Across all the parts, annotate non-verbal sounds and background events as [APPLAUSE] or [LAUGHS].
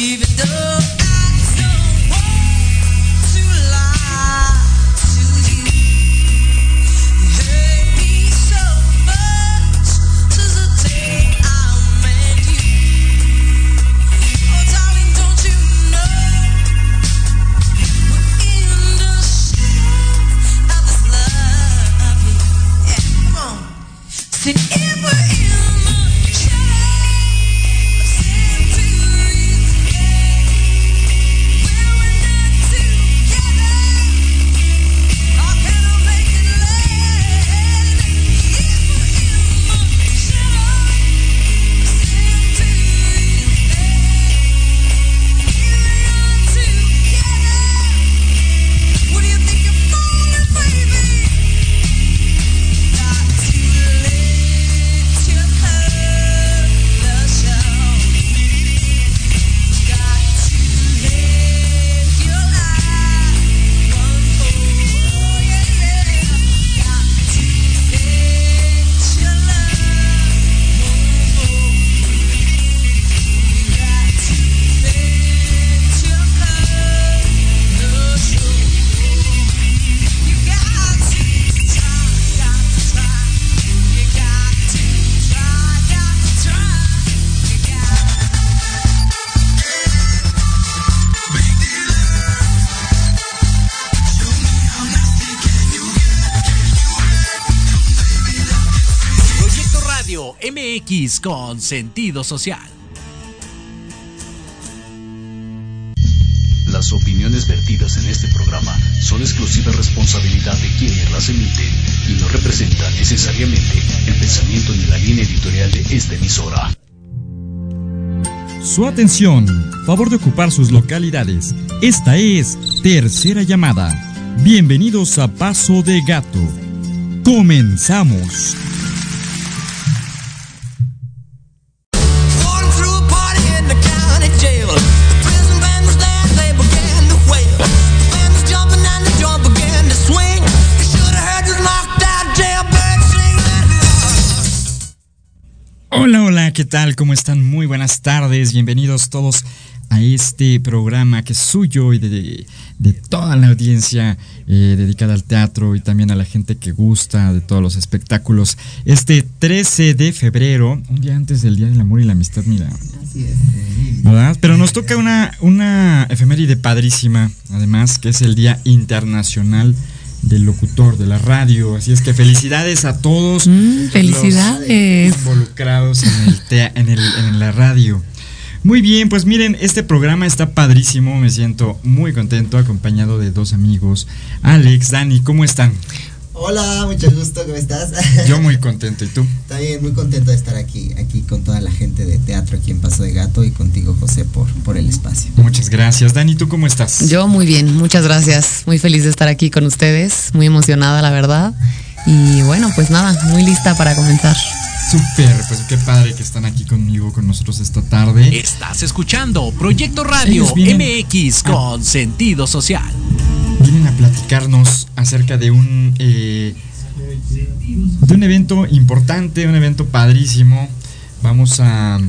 even though I know. Con sentido social. Las opiniones vertidas en este programa son exclusiva responsabilidad de quienes las emiten y no representan necesariamente el pensamiento ni la línea editorial de esta emisora. Su atención, favor de ocupar sus localidades. Esta es Tercera Llamada. Bienvenidos a Paso de Gato. Comenzamos. ¿Qué tal? ¿Cómo están? Muy buenas tardes, bienvenidos todos a este programa que es suyo y de, toda la audiencia eh, dedicada al teatro y también a la gente que gusta de todos los espectáculos. Este 13 de febrero, un día antes del Día del Amor y la Amistad, mira. Así es. ¿Verdad? Pero nos toca una, una efeméride padrísima, además, que es el Día Internacional del locutor de la radio. Así es que felicidades a todos. Mm, felicidades. involucrados en, el en, la radio. Muy bien, pues miren, este programa está padrísimo. Me siento muy contento, acompañado de dos amigos. Alex, Dani, ¿cómo están? Hola, mucho gusto, ¿cómo estás? [LAUGHS] Yo muy contento, ¿y tú? También muy contento de estar aquí, aquí con toda la gente de teatro aquí en Paso de Gato y contigo, José, por, por el espacio. Muchas gracias. Dani, ¿tú cómo estás? Yo muy bien, muchas gracias. Muy feliz de estar aquí con ustedes, muy emocionada, la verdad. Y bueno, pues nada, muy lista para comenzar. Súper, pues qué padre que están aquí conmigo, con nosotros esta tarde. Estás escuchando Proyecto Radio MX con sentido social vienen a platicarnos acerca de un, eh, de un evento importante, un evento padrísimo. Vamos a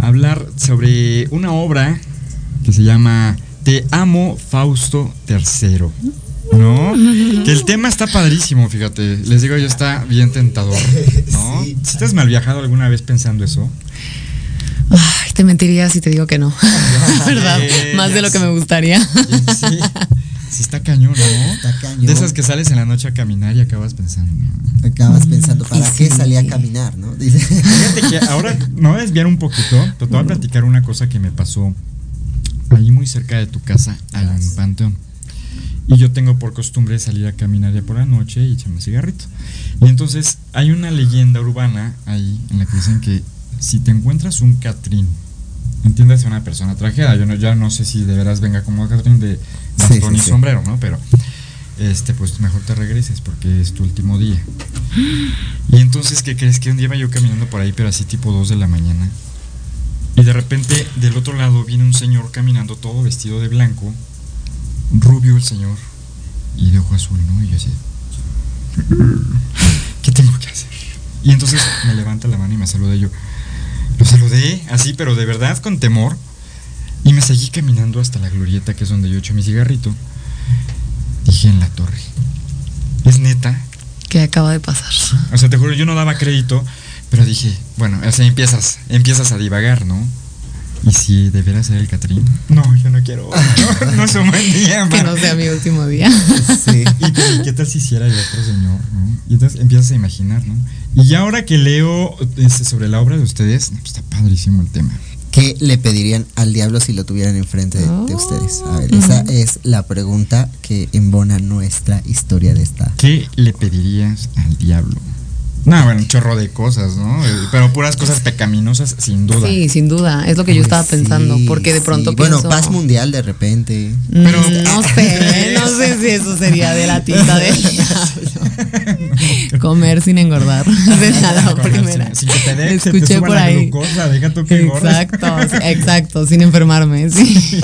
hablar sobre una obra que se llama Te amo Fausto III. ¿No? [LAUGHS] Que el tema está padrísimo, fíjate. Les digo, yo está bien tentador. ¿No? [LAUGHS] ¿Si te has mal viajado alguna vez pensando eso? Ay, te mentiría si te digo que no. [LAUGHS] ¿Verdad? Más de lo que me gustaría. Sí. Sí, está cañón, ¿no? Está cañón. De esas que sales en la noche a caminar y acabas pensando. Acabas pensando, ¿para qué salí a caminar, no? Fíjate que ahora me voy a desviar un poquito, pero te voy a platicar una cosa que me pasó ahí muy cerca de tu casa, en Panteón. Y yo tengo por costumbre salir a caminar ya por la noche y echarme un cigarrito. Y entonces hay una leyenda urbana ahí en la que dicen que si te encuentras un Catrín, entiendes, una persona trajeada, yo no, ya no sé si de veras venga como Catrín de bastón y sombrero, ¿no? Pero este, pues mejor te regreses porque es tu último día. Y entonces, ¿qué crees? Que un día iba yo caminando por ahí, pero así tipo 2 de la mañana. Y de repente, del otro lado viene un señor caminando todo vestido de blanco, rubio el señor, y de ojo azul, ¿no? Y yo así, ¿qué tengo que hacer? Y entonces me levanta la mano y me saluda yo. Lo saludé así, pero de verdad con temor Y me seguí caminando hasta la glorieta, que es donde yo echo mi cigarrito. Dije en la torre. ¿Es neta? ¿Qué acaba de pasar? O sea, te juro, yo no daba crédito, pero dije, bueno, o sea, empiezas, empiezas a divagar, ¿no? ¿Y si debiera ser el Catrín? No, yo no quiero. No, [LAUGHS] no es un buen día, Que no sea mi último día. Sí. ¿Y qué, qué tal si hiciera el otro señor? ¿no? Y entonces empiezas a imaginar, ¿no? Y ya ahora que leo este, sobre la obra de ustedes, pues está padrísimo el tema. ¿Qué le pedirían al diablo si lo tuvieran enfrente de, de ustedes? A ver, esa es la pregunta que embona nuestra historia de esta. ¿Qué le pedirías al diablo? No, bueno, un chorro de cosas, ¿no? Eh, Pero puras cosas pecaminosas, sin duda. Sí, sin duda. Es lo que yo Ay, estaba pensando. sí, porque de pronto sí. pienso. Bueno, paz mundial de repente. Pero- no sé, no [LAUGHS] sé si eso sería de la tinta del [LAUGHS] diablo. [LAUGHS] Comer sin engordar. La Comer primera. Sin, sin que te te Escuché suba por la ahí. glucosa, deja tú que engordes. Exacto, exacto, sin enfermarme, sí.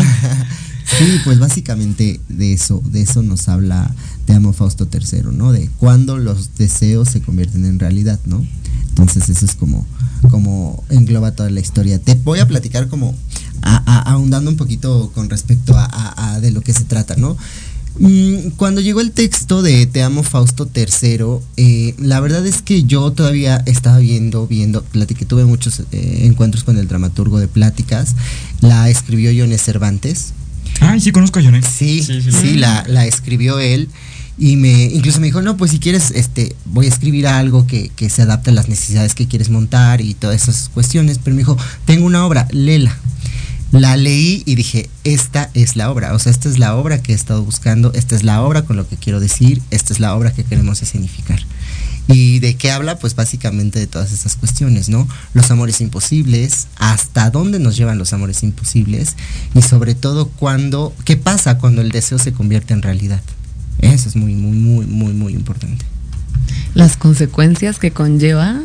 Sí, pues básicamente de eso, de eso nos habla Te amo Fausto III, ¿no? De cuando los deseos se convierten en realidad, ¿no? Entonces eso es como, como engloba toda la historia. Te voy a platicar como ahondando un poquito con respecto a de lo que se trata, ¿no? Mm, Cuando llegó el texto de Te amo Fausto III, eh, la verdad es que yo todavía estaba viendo, viendo, platiqué, tuve muchos eh, encuentros con el dramaturgo de pláticas, la escribió Jones Cervantes, Ay, sí, conozco a Jonet. Sí, sí, sí, sí. la, la escribió él y me incluso me dijo, no, pues si quieres, este, voy a escribir algo que, que se adapte a las necesidades que quieres montar y todas esas cuestiones, pero me dijo, tengo una obra, léela. La leí y dije, esta es la obra, o sea, esta es la obra que he estado buscando, esta es la obra con lo que quiero decir, esta es la obra que queremos escenificar. ¿Y de qué habla? Pues básicamente de todas esas cuestiones, ¿no? Los amores imposibles, hasta dónde nos llevan los amores imposibles y sobre todo cuando, ¿qué pasa cuando el deseo se convierte en realidad? Eso es muy, muy, muy, muy, muy importante. Las consecuencias que conlleva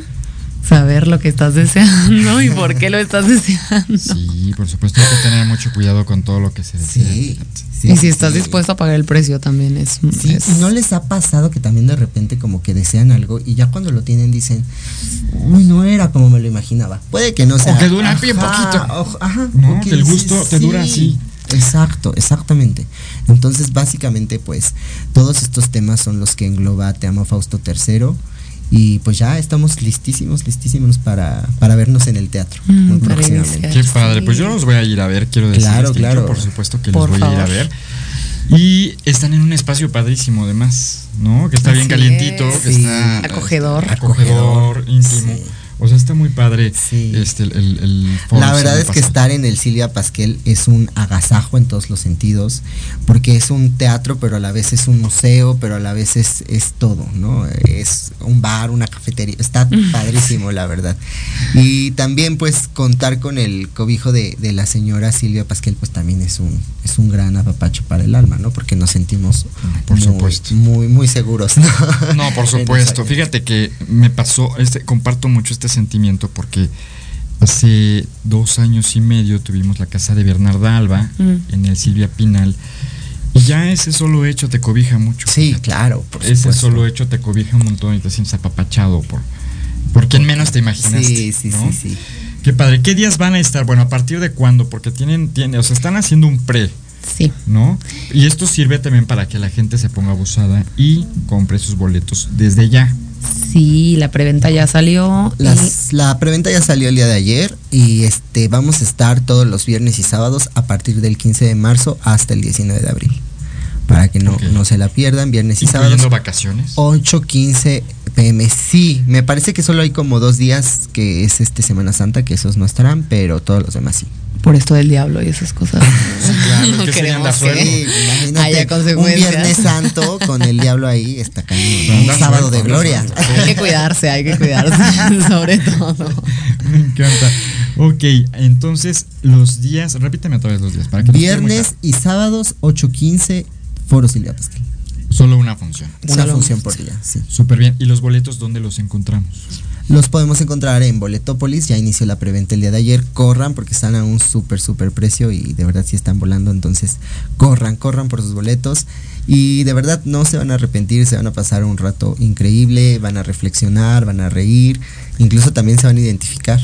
saber lo que estás deseando y por qué lo estás deseando. Sí, por supuesto, hay que tener mucho cuidado con todo lo que se desea. Sí, sí, y si estás sí. dispuesto a pagar el precio también es... Sí, es- y no les ha pasado que también de repente como que desean algo y ya cuando lo tienen dicen, uy, no era como me lo imaginaba. Puede que no sea. que dura bien poquito. o- ajá, No, o que el gusto te dura así. Exacto, exactamente. Entonces, básicamente, pues, todos estos temas son los que engloba Te amo Fausto III. Y pues ya estamos listísimos, listísimos para, para vernos en el teatro. Mm, muy próximamente. Qué padre, pues yo los voy a ir a ver, quiero decir. Claro, que claro. yo por supuesto que Por los voy a ir a favor. ver. Y están en un espacio padrísimo además, ¿no? Que está bien Así calientito, es. que Sí. está Acogedor. acogedor, íntimo. Sí. O sea, está muy padre Sí. este el, el, el foro La verdad es que estar en el Silvia Pasquel es un agasajo en todos los sentidos, porque es un teatro, pero a la vez es un museo, pero a la vez es, es todo, ¿no? Es un bar, una cafetería, está [LAUGHS] padrísimo, la verdad. Y también pues contar con el cobijo de, de la señora Silvia Pasquel, pues también es un, es un gran apapacho para el alma, ¿no? Porque nos sentimos Por muy, supuesto. muy, muy seguros, ¿no? No, por [LAUGHS] supuesto. Fíjate que me pasó, este, comparto mucho este sentimiento porque hace dos años y medio tuvimos la casa de Bernarda Alba Mm. en el Silvia Pinal y ya ese solo hecho te cobija mucho. Sí, fíjate. claro, por Ese supuesto. solo hecho te cobija un montón y te sientes apapachado por, por quien menos te imaginaste. Sí, sí, ¿no? sí, sí. Qué padre. ¿Qué días van a estar? Bueno, ¿a partir de cuándo? Porque tienen, tienen, o sea, están haciendo un pre, Sí. ¿no? Y esto sirve también para que la gente se ponga abusada y compre sus boletos desde ya. Sí, la preventa ya salió. y- la preventa ya salió el día de ayer y este vamos a estar todos los viernes y sábados a partir del 15 de marzo hasta el 19 de abril. Para que no, no se la pierdan, viernes y sábados. vacaciones. 8, 15 pm. Sí, me parece que solo hay como dos días que es este Semana Santa, que esos no estarán, pero todos los demás sí. Por esto del diablo y esas cosas. [LAUGHS] claro, no que queremos que haya un. Viernes Santo con el diablo ahí está cañón. Un sábado de gloria. Hay que cuidarse, hay que cuidarse, [LAUGHS] sobre todo. Me encanta. Ok, entonces los días, repíteme otra vez los días. Para que Viernes y sábados 8.15 Foro Silvia Pascal. Solo una función. Una Solo- función por día, sí. Súper bien. ¿Y los boletos dónde los encontramos? Los podemos encontrar en Boletópolis, ya inició la preventa el día de ayer, corran porque están a un súper, súper precio y de verdad sí están volando, entonces corran, corran por sus boletos. Y de verdad no se van a arrepentir, se van a pasar un rato increíble, van a reflexionar, van a reír, incluso también se van a identificar.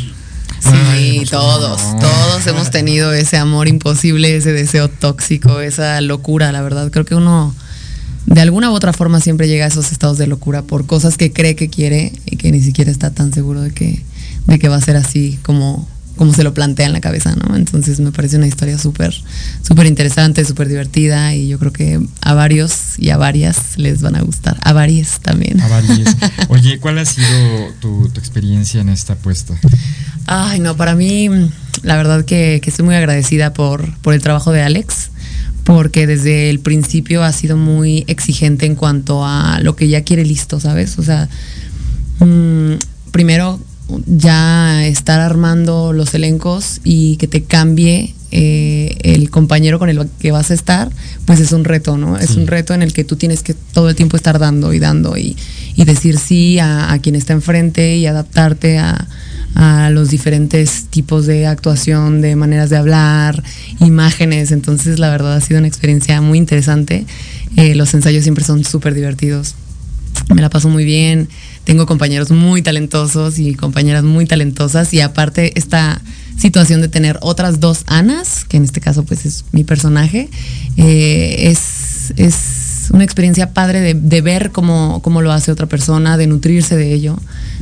Sí, todos, todos hemos tenido ese amor imposible, ese deseo tóxico, esa locura, la verdad. Creo que uno de alguna u otra forma siempre llega a esos estados de locura por cosas que cree que quiere y que ni siquiera está tan seguro de que, de que va a ser así como, como se lo plantea en la cabeza, ¿no? Entonces me parece una historia súper, súper interesante, súper divertida y yo creo que a varios y a varias les van a gustar. A varias también. A varias. [LAUGHS] Oye, ¿cuál ha sido tu, tu experiencia en esta apuesta? Ay, no, para mí, la verdad que, que estoy muy agradecida por, por el trabajo de Alex porque desde el principio ha sido muy exigente en cuanto a lo que ya quiere listo, ¿sabes? O sea, mmm, primero ya estar armando los elencos y que te cambie eh, el compañero con el que vas a estar, pues es un reto, ¿no? Sí. Es un reto en el que tú tienes que todo el tiempo estar dando y dando y, y decir sí a, a, quien está enfrente y adaptarte a, a los diferentes tipos de actuación, de maneras de hablar, imágenes. Entonces, la verdad ha sido una experiencia muy interesante. Eh, los ensayos siempre son súper divertidos. Me la paso muy bien. Tengo compañeros muy talentosos y compañeras muy talentosas. Y aparte, esta situación de tener otras dos Anas, que en este caso pues es mi personaje, eh, es, es una experiencia padre de, de ver cómo, cómo, lo hace otra persona, de nutrirse de ello.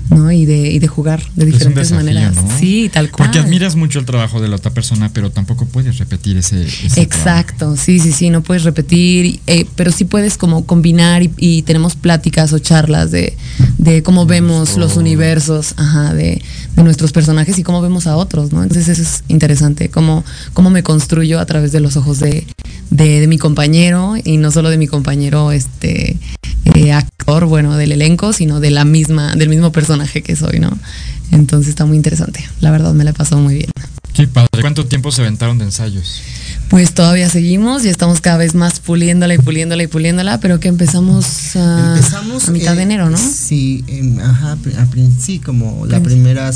¿no? Y de, y de jugar de diferentes desafío, maneras. ¿no? Sí, tal cual. Porque admiras mucho el trabajo de la otra persona, pero tampoco puedes repetir ese. ese Exacto, trabajo. sí, sí, sí, no puedes repetir, eh, pero sí puedes como combinar y, y, tenemos pláticas o charlas de, de cómo vemos oh. los universos ajá, de, de, nuestros personajes y cómo vemos a otros, ¿no? Entonces eso es interesante, cómo, cómo me construyo a través de los ojos de, de, de mi compañero y no solo de mi compañero este eh, actor, bueno, del elenco, sino de la misma, del mismo personaje que soy, ¿no? Entonces está muy interesante. La verdad me la pasado muy bien. Qué padre. ¿Cuánto tiempo se aventaron de ensayos? Pues todavía seguimos y estamos cada vez más puliéndola y puliéndola y puliéndola, pero que empezamos a, empezamos, a mitad eh, de enero, ¿no? Sí, eh, ajá, sí, como la primera,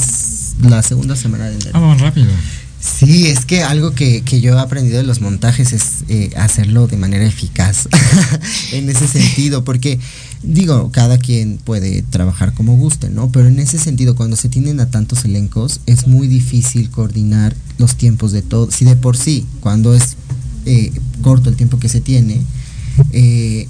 la segunda semana de enero. Ah, vamos rápido. Sí, es que algo que, que, yo he aprendido de los montajes es eh, hacerlo de manera eficaz [LAUGHS] en ese sentido, porque digo, cada quien puede trabajar como guste, ¿no? Pero en ese sentido, cuando se tienen a tantos elencos, es muy difícil coordinar los tiempos de todo. Si de por sí, cuando es eh, corto el tiempo que se tiene, eh,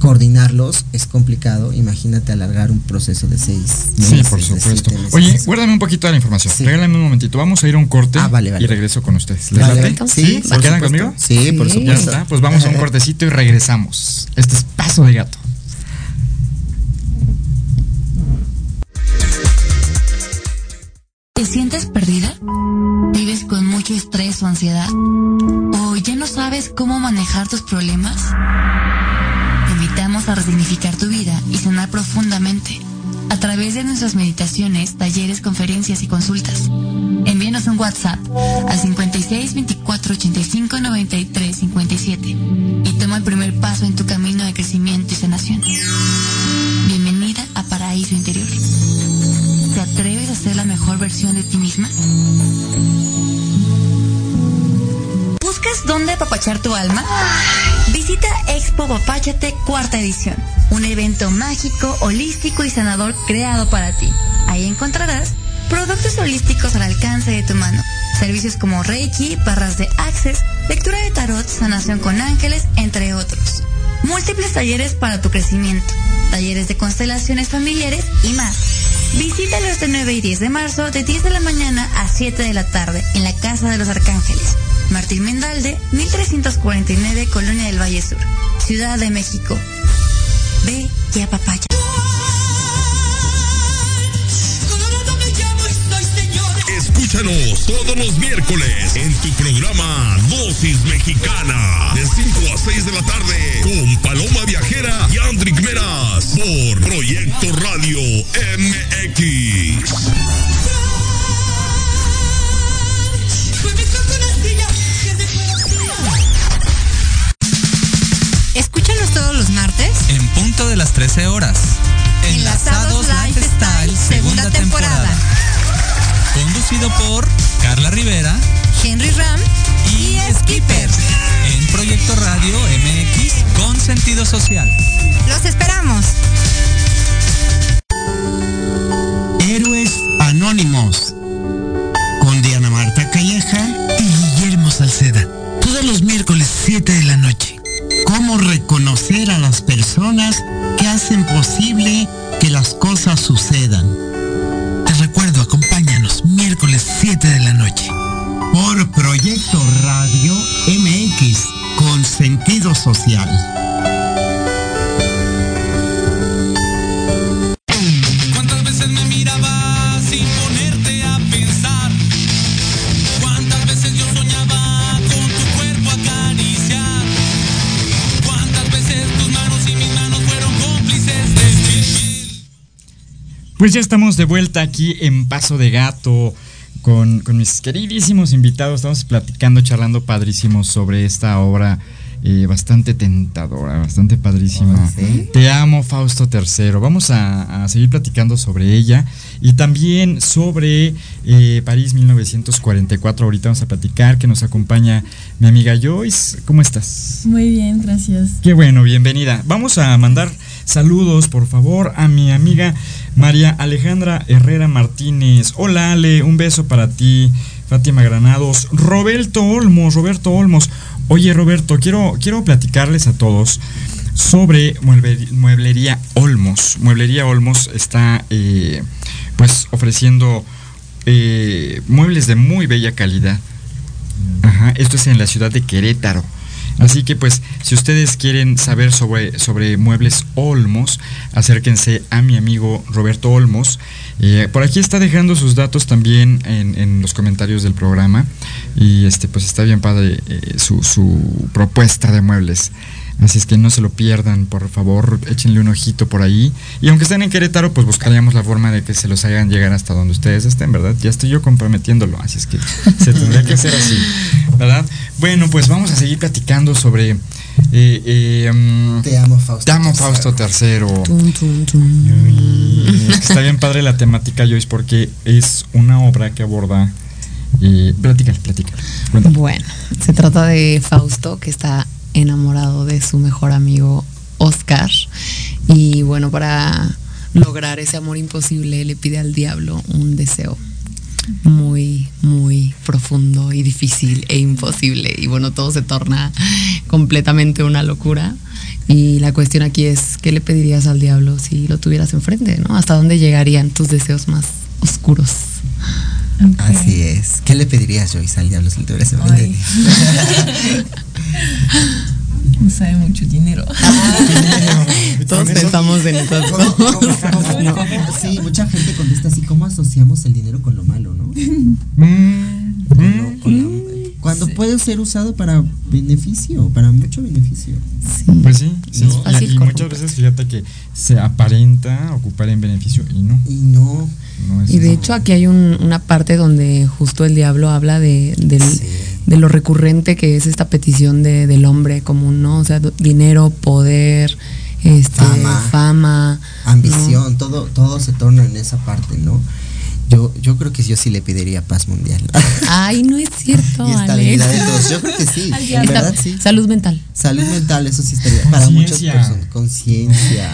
coordinarlos es complicado. Imagínate alargar un proceso de seis meses. Sí, por supuesto. Oye, guárdame un poquito de la información. Sí. Regálame un momentito. Vamos a ir a un corte ah, vale, vale. y regreso con ustedes. ¿Les vale, late? Sí, ¿Se quedan supuesto. conmigo? Sí, por supuesto. Ya está. Pues vamos a un cortecito y regresamos. Este es Paso de Gato. ¿Te sientes perdida? ¿Vives con mucho estrés o ansiedad? ¿O ya no sabes cómo manejar tus problemas? A resignificar tu vida y sanar profundamente a través de nuestras meditaciones, talleres, conferencias y consultas. Envíanos un WhatsApp al 56 24 85 93 57 y toma el primer paso en tu camino de crecimiento y sanación. Bienvenida a Paraíso Interior. ¿Te atreves a ser la mejor versión de ti misma? ¿Buscas dónde apapachar tu alma? Visita Expo Papáchate cuarta edición, un evento mágico, holístico y sanador creado para ti. Ahí encontrarás productos holísticos al alcance de tu mano, servicios como Reiki, barras de Access, lectura de tarot, sanación con ángeles, entre otros. Múltiples talleres para tu crecimiento, talleres de constelaciones familiares y más. Visítalos este 9 y 10 de marzo de 10 de la mañana a 7 de la tarde en la Casa de los Arcángeles. Martín Mendalde, 1349, Colonia del Valle Sur, Ciudad de México. Ve y apapaya. Escúchanos todos los miércoles en tu programa Dosis Mexicana de 5 a 6 de la tarde con Paloma Viajera y Andrick Meras por Proyecto Radio MX. de las 13 horas. Enlazados, Enlazados Lifestyle, segunda, segunda temporada. Conducido por Carla Rivera, Henry Ram y, y Skipper. En Proyecto Radio MX con sentido social. Los esperamos. Héroes Anónimos. Con Diana Marta Calleja y Guillermo Salceda. Todos los miércoles ¿Cómo reconocer a las personas que hacen posible que las cosas sucedan? Te recuerdo, acompáñanos miércoles 7 de la noche. Por Proyecto Radio MX con sentido social. Pues ya estamos de vuelta aquí en Paso de Gato con, con mis queridísimos invitados. Estamos platicando, charlando padrísimos sobre esta obra eh, bastante tentadora, bastante padrísima. ¿sí? Te amo, Fausto III. Vamos a, a seguir platicando sobre ella y también sobre eh, París 1944. Ahorita vamos a platicar que nos acompaña mi amiga Joyce. ¿Cómo estás? Muy bien, gracias. Qué bueno, bienvenida. Vamos a mandar saludos, por favor, a mi amiga María Alejandra Herrera Martínez. Hola, Ale, un beso para ti. Fátima Granados, Roberto Olmos, Roberto Olmos. Oye, Roberto, quiero, quiero platicarles a todos sobre mueble- Mueblería Olmos. Mueblería Olmos está eh, pues ofreciendo eh, muebles de muy bella calidad. Esto es en la ciudad de Querétaro. Así que pues si ustedes quieren saber sobre, sobre muebles Olmos, acérquense a mi amigo Roberto Olmos. Eh, por aquí está dejando sus datos también en, en los comentarios del programa. Y este pues está bien padre eh, su, su propuesta de muebles. Así es que no se lo pierdan, por favor, échenle un ojito por ahí. Y aunque estén en Querétaro, pues buscaríamos la forma de que se los hagan llegar hasta donde ustedes estén, ¿verdad? Ya estoy yo comprometiéndolo, así es que se tendría que hacer así, ¿verdad? Bueno, pues vamos a seguir platicando sobre... eh, eh, mm, Te amo, Fausto. Te amo, Fausto III. Tum, tum. Y está bien padre la temática, Joyce, porque es una obra que aborda... Eh, platícale, platícale. cuéntame. Bueno, se trata de Fausto que está enamorado de su mejor amigo Oscar y bueno, para lograr ese amor imposible le pide al diablo un deseo muy, muy profundo y difícil e imposible y bueno, todo se torna completamente una locura. Y la cuestión aquí es, ¿qué le pedirías al diablo si lo tuvieras enfrente? ¿no? ¿Hasta dónde llegarían tus deseos más oscuros? Así es. ¿Qué le pedirías, Joyce, al diablo si tuvieras [LAUGHS] enfrente? No sabe mucho dinero. [LAUGHS] Todos pensamos en esas ¿Cómo- cómo- cosas. cómo- ¿no? Sí, mucha gente contesta así, ¿cómo asociamos el dinero con lo malo, no? [LAUGHS] Mm, Con lo- con la- cuando puede ser usado para beneficio, para mucho beneficio. Pues sí, sí. No. Y- y, muchas veces fíjate que se aparenta ocupar en beneficio y no. Y no. No Y de hecho aquí hay un- una parte donde justo el diablo habla de, del- Sí. de lo recurrente que es esta petición de, del hombre común, ¿no? O sea, dinero, poder, este, Fama. fama, ambición, todo, todo se torna en esa parte, ¿no? Yo, yo creo que yo sí le pediría paz mundial. Ay, no es cierto, [LAUGHS] y estabilidad de Alex. todos. Yo creo que sí. En verdad sí. Salud mental. Salud mental, eso sí estaría. Para muchas personas. Conciencia.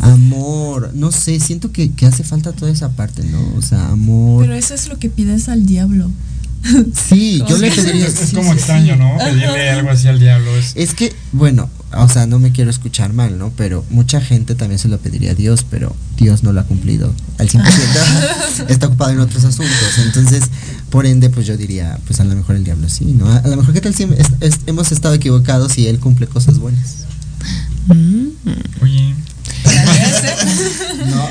Amor. No sé, siento que, que hace falta toda esa parte, ¿no? O sea, amor. Pero eso es lo que pides al diablo. sí, [LAUGHS] yo le pediría. es- es sí, como sí, extraño, sí. ¿no? Pedirle algo así al diablo. Es, Es que, bueno, o sea, no me quiero escuchar mal, ¿no? Pero mucha gente también se lo pediría a Dios, pero Dios no lo ha cumplido al 100%. [LAUGHS] Está ocupado en otros asuntos. Entonces, por ende, pues yo diría, pues a lo mejor el diablo sí, ¿no? A, a lo mejor que tal si es- es- hemos estado equivocados y él cumple cosas buenas. Mm, oye, No.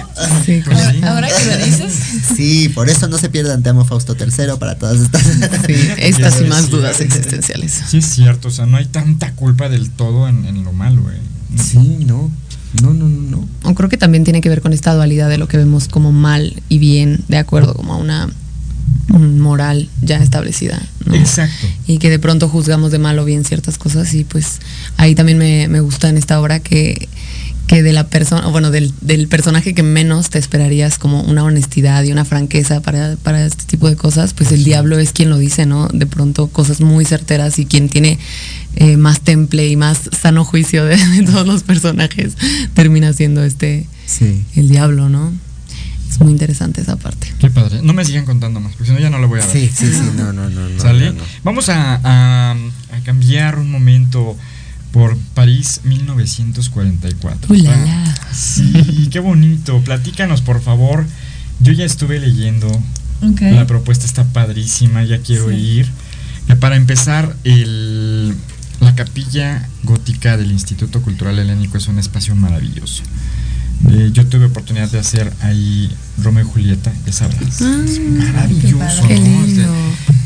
sí, [LAUGHS] sí. Ahora que lo dices, Sí, por eso no se pierdan Te amo Fausto III para todas estas. sí, [LAUGHS] estas y más decir. dudas existenciales. Sí es cierto, o sea, no hay tanta culpa del todo en, en lo malo, güey. Sí, no. No, no, no, no. Creo que también tiene que ver con esta dualidad de lo que vemos como mal y bien, de acuerdo como a una moral ya establecida. ¿no? Exacto. y que de pronto juzgamos de mal o bien ciertas cosas y pues ahí también me, me gusta en esta obra que, que de la persona, o bueno, del, del personaje que menos te esperarías como una honestidad y una franqueza para, para este tipo de cosas, pues el diablo es quien lo dice, ¿no? De pronto cosas muy certeras y quien tiene eh, más temple y más sano juicio de, de todos los personajes termina siendo este Sí. el diablo, ¿no? Es muy interesante esa parte. Qué padre. No me sigan contando más, porque si no ya no lo voy a ver. Sí, sí, sí, no, no, no. no [LAUGHS] ¿Sale? no, no. Vamos a, a- a cambiar un momento por París 1944. Ulala. Sí, qué bonito. Platícanos, por favor. Yo ya estuve leyendo. Ok. La propuesta está padrísima, ya quiero Sí. ir. Que para empezar, el, la capilla gótica del Instituto Cultural Helénico es un espacio maravilloso. Eh, yo tuve oportunidad de hacer ahí Romeo y Julieta, ya sabrás. Ah, es maravilloso, padre. Qué ¿no?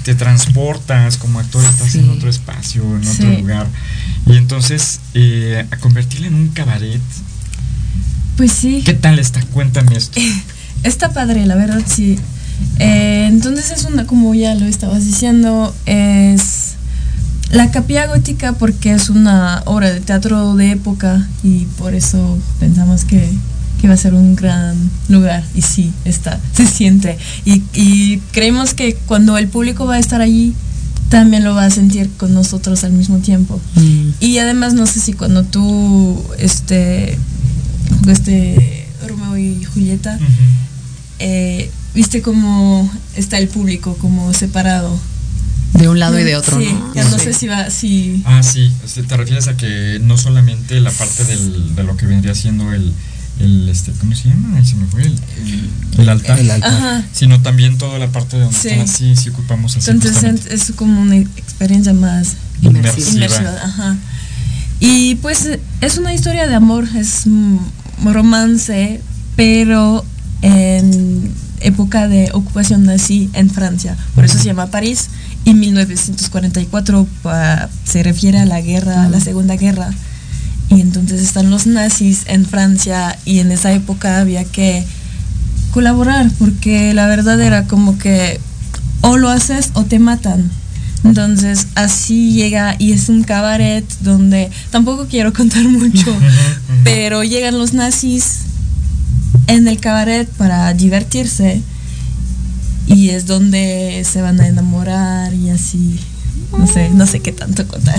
Te, te transportas como actor, estás en otro espacio, en otro lugar. Y entonces, eh, a convertirla en un cabaret, Pues sí. ¿qué tal está? Cuéntame esto. [LAUGHS] Está padre, la verdad, sí. Eh, entonces es una, como ya lo estabas diciendo, es la capilla gótica porque es una obra de teatro de época y por eso pensamos que, que va a ser un gran lugar y sí, está, se siente. Y, y creemos que cuando el público va a estar allí, también lo va a sentir con nosotros al mismo tiempo. Mm. Y además no sé si cuando tú este jugaste Romeo y Julieta, eh, viste cómo está el público como separado. De un lado y de otro, sí, ¿no? ya no Sí. sé si va, si Ah, sí, este, te refieres a que no solamente la parte del, de lo que vendría siendo el, el este, ¿cómo se llama? Ahí se me fue el, el altar, El altar. Ajá. sino también toda la parte de donde Sí. están así, sí ocupamos así. entonces justamente. es como una experiencia más Inmersiva. inmersiva, ajá. Y pues es una historia de amor, es un romance, pero en época de ocupación nazi en Francia. Por eso se llama París. Y 1944 pa- se refiere a la guerra, a la Segunda Guerra. Y entonces están los nazis en Francia y en esa época había que colaborar porque la verdad era como que o lo haces o te matan. Entonces así llega y es un cabaret donde tampoco quiero [LAUGHS] contar mucho, pero llegan los nazis en el cabaret para divertirse y es donde se van a enamorar y así. No sé, no sé qué tanto contar.